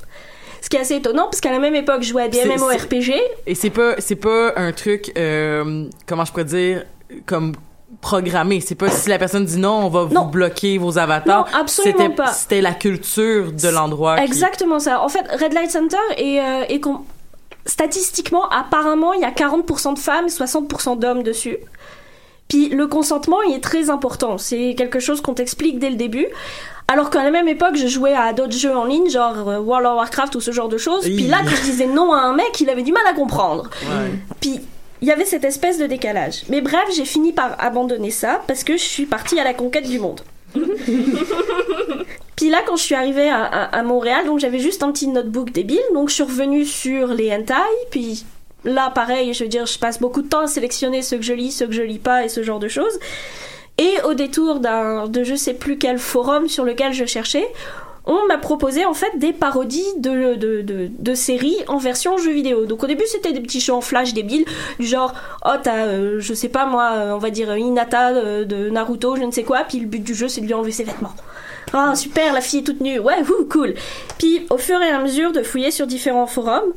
D: Ce qui est assez étonnant parce qu'à la même époque, je jouais à des MMORPG.
B: Et c'est pas, c'est pas un truc, euh, comment je pourrais dire, comme programmé. C'est pas si la personne dit non, on va vous bloquer vos avatars.
D: Non, absolument
B: C'était-
D: pas.
B: C'était la culture de l'endroit. qui-
D: Exactement ça. En fait, Red Light Center est, euh, est statistiquement, apparemment, il y a 40% de femmes et 60% d'hommes dessus. Puis le consentement, il est très important. C'est quelque chose qu'on t'explique dès le début. Alors qu'à la même époque, je jouais à d'autres jeux en ligne, genre euh, World of Warcraft ou ce genre de choses. Puis là, quand je disais non à un mec, il avait du mal à comprendre. Puis il y avait cette espèce de décalage. Mais bref, j'ai fini par abandonner ça parce que je suis partie à la conquête du monde. Puis là, quand je suis arrivée à, Montréal, donc j'avais juste un petit notebook débile, donc je suis revenue sur les hentai, puis là, pareil, je veux dire, je passe beaucoup de temps à sélectionner ce que je lis, ce que je lis pas et ce genre de choses. Et au détour d'un, de je sais plus quel forum sur lequel je cherchais, on m'a proposé en fait des parodies de, de, séries en version jeu vidéo. Donc au début c'était des petits shows en flash débiles, du genre oh t'as euh, je sais pas moi euh, on va dire Hinata euh, de Naruto je ne sais quoi, puis le but du jeu c'est de lui enlever ses vêtements. Ah super la fille est toute nue, ouais cool. Puis au fur et à mesure de fouiller sur différents forums,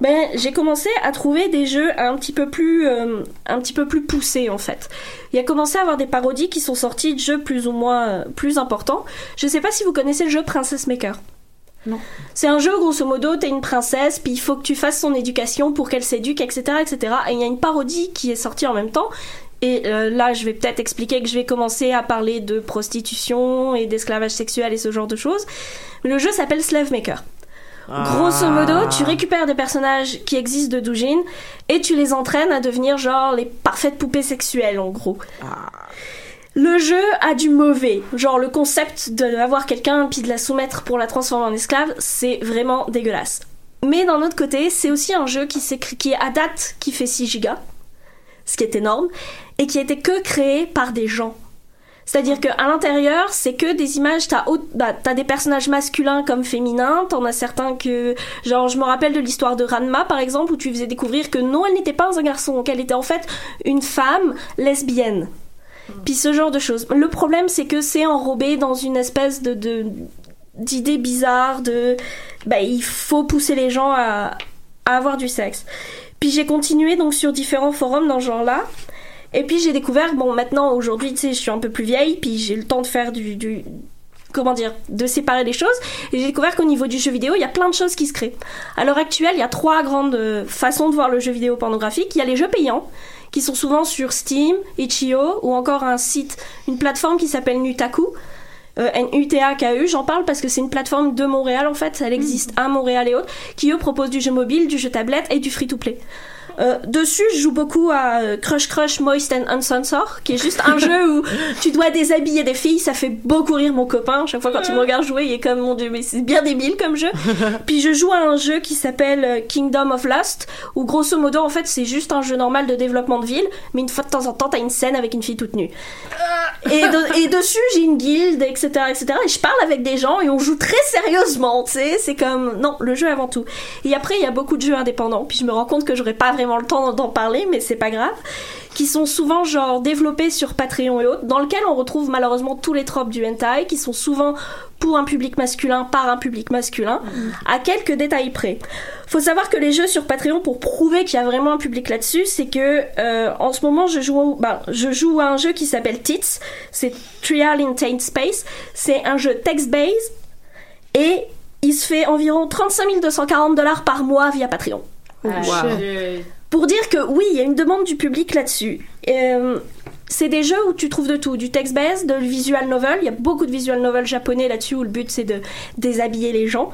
D: ben j'ai commencé à trouver des jeux un petit peu plus euh, un petit peu plus poussés en fait. Il y a commencé à avoir des parodies qui sont sorties de jeux plus ou moins euh, plus importants. Je sais pas si vous connaissez le jeu Princess Maker.
F: Non.
D: C'est un jeu, grosso modo, t'es une princesse, puis il faut que tu fasses son éducation pour qu'elle s'éduque, etc., etc. Et il y a une parodie qui est sortie en même temps. Et euh, là, je vais peut-être expliquer que je vais commencer à parler de prostitution et d'esclavage sexuel et ce genre de choses. Le jeu s'appelle Slave Maker. Grosso modo, tu récupères des personnages qui existent de Doujin et tu les entraînes à devenir genre les parfaites poupées sexuelles en gros. Le jeu a du mauvais. Genre le concept d'avoir quelqu'un puis de la soumettre pour la transformer en esclave, c'est vraiment dégueulasse. Mais d'un autre côté, c'est aussi un jeu qui, qui est à date qui fait 6 gigas, ce qui est énorme, et qui a été que créé par des gens. C'est-à-dire qu'à l'intérieur, c'est que des images, t'as bah, t'as des personnages masculins comme féminins, t'en as certains que... Genre, je me rappelle de l'histoire de Ranma, par exemple, où tu faisais découvrir que non, elle n'était pas un garçon, qu'elle était en fait une femme lesbienne. Puis ce genre de choses. Le problème, c'est que c'est enrobé dans une espèce de... de d'idées bizarres, de... Bah, il faut pousser les gens à, à avoir du sexe. Puis j'ai continué donc sur différents forums dans ce genre-là. Et puis j'ai découvert, bon maintenant aujourd'hui tu sais je suis un peu plus vieille, puis j'ai le temps de faire du, du comment dire, de séparer les choses. Et j'ai découvert qu'au niveau du jeu vidéo, il y a plein de choses qui se créent. À l'heure actuelle, il y a trois grandes euh, façons de voir le jeu vidéo pornographique. Il y a les jeux payants, qui sont souvent sur Steam, Itch.io, ou encore un site, une plateforme qui s'appelle Nutaku. Euh, N-U-T-A-K-E, j'en parle parce que c'est une plateforme de Montréal en fait, elle existe à Montréal et autres, qui eux proposent du jeu mobile, du jeu tablette et du free-to-play. Euh, dessus, je joue beaucoup à euh, Crush Crush Moist and Uncensored, qui est juste un <laughs> jeu où tu dois déshabiller des filles. Ça fait beaucoup rire mon copain. Chaque fois quand il me regarde jouer, il est comme mon dieu, mais c'est bien débile comme jeu. <laughs> Puis je joue à un jeu qui s'appelle euh, Kingdom of Lust, où grosso modo, en fait, c'est juste un jeu normal de développement de ville, mais une fois de temps en temps, t'as une scène avec une fille toute nue. Et, de- <laughs> et dessus, j'ai une guilde, etc., etc. Et je parle avec des gens et on joue très sérieusement, tu sais. C'est comme, non, le jeu avant tout. Et après, il y a beaucoup de jeux indépendants. Puis je me rends compte que j'aurais pas vraiment le temps d'en parler, mais c'est pas grave. Qui sont souvent, genre, développés sur Patreon et autres, dans lequel on retrouve malheureusement tous les tropes du hentai, qui sont souvent pour un public masculin, par un public masculin, à quelques détails près. Faut savoir que les jeux sur Patreon, pour prouver qu'il y a vraiment un public là-dessus, c'est que euh, en ce moment je joue, au- bah, je joue à un jeu qui s'appelle Tits, c'est Trial in Taint Space, c'est un jeu text-based et il se fait environ 35 240 dollars par mois via Patreon. Pour dire que oui, il y a une demande du public là-dessus. Euh, c'est des jeux où tu trouves de tout, du text-based, de visual novel. Il y a beaucoup de visual novels japonais là-dessus où le but c'est de déshabiller les gens.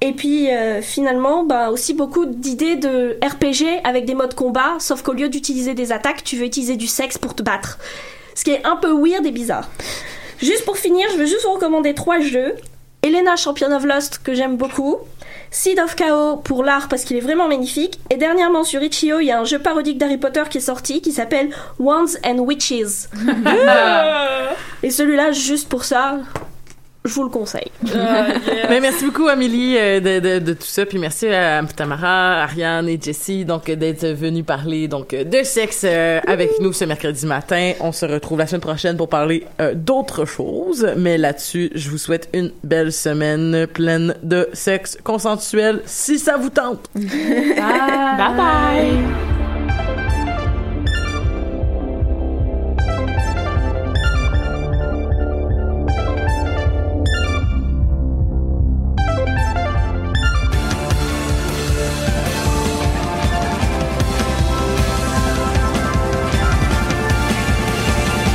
D: Et puis euh, finalement, bah, aussi beaucoup d'idées de RPG avec des modes combat, sauf qu'au lieu d'utiliser des attaques, tu veux utiliser du sexe pour te battre. Ce qui est un peu weird et bizarre. Juste pour finir, je veux juste vous recommander trois jeux. Elena Champion of Lost, que j'aime beaucoup. Seed of Chaos pour l'art parce qu'il est vraiment magnifique. Et dernièrement sur Itch.io, il y a un jeu parodique d'Harry Potter qui est sorti qui s'appelle Wands and Witches. <laughs> Et celui-là, juste pour ça, je vous le conseille. <laughs>
B: Mais merci beaucoup Amélie euh, de, de, de tout ça puis merci à Tamara, Ariane et Jessie donc d'être venus parler donc de sexe euh, avec nous ce mercredi matin. On se retrouve la semaine prochaine pour parler euh, d'autres choses, mais là-dessus, je vous souhaite une belle semaine pleine de sexe consensuel si ça vous tente. <laughs>
F: Bye bye.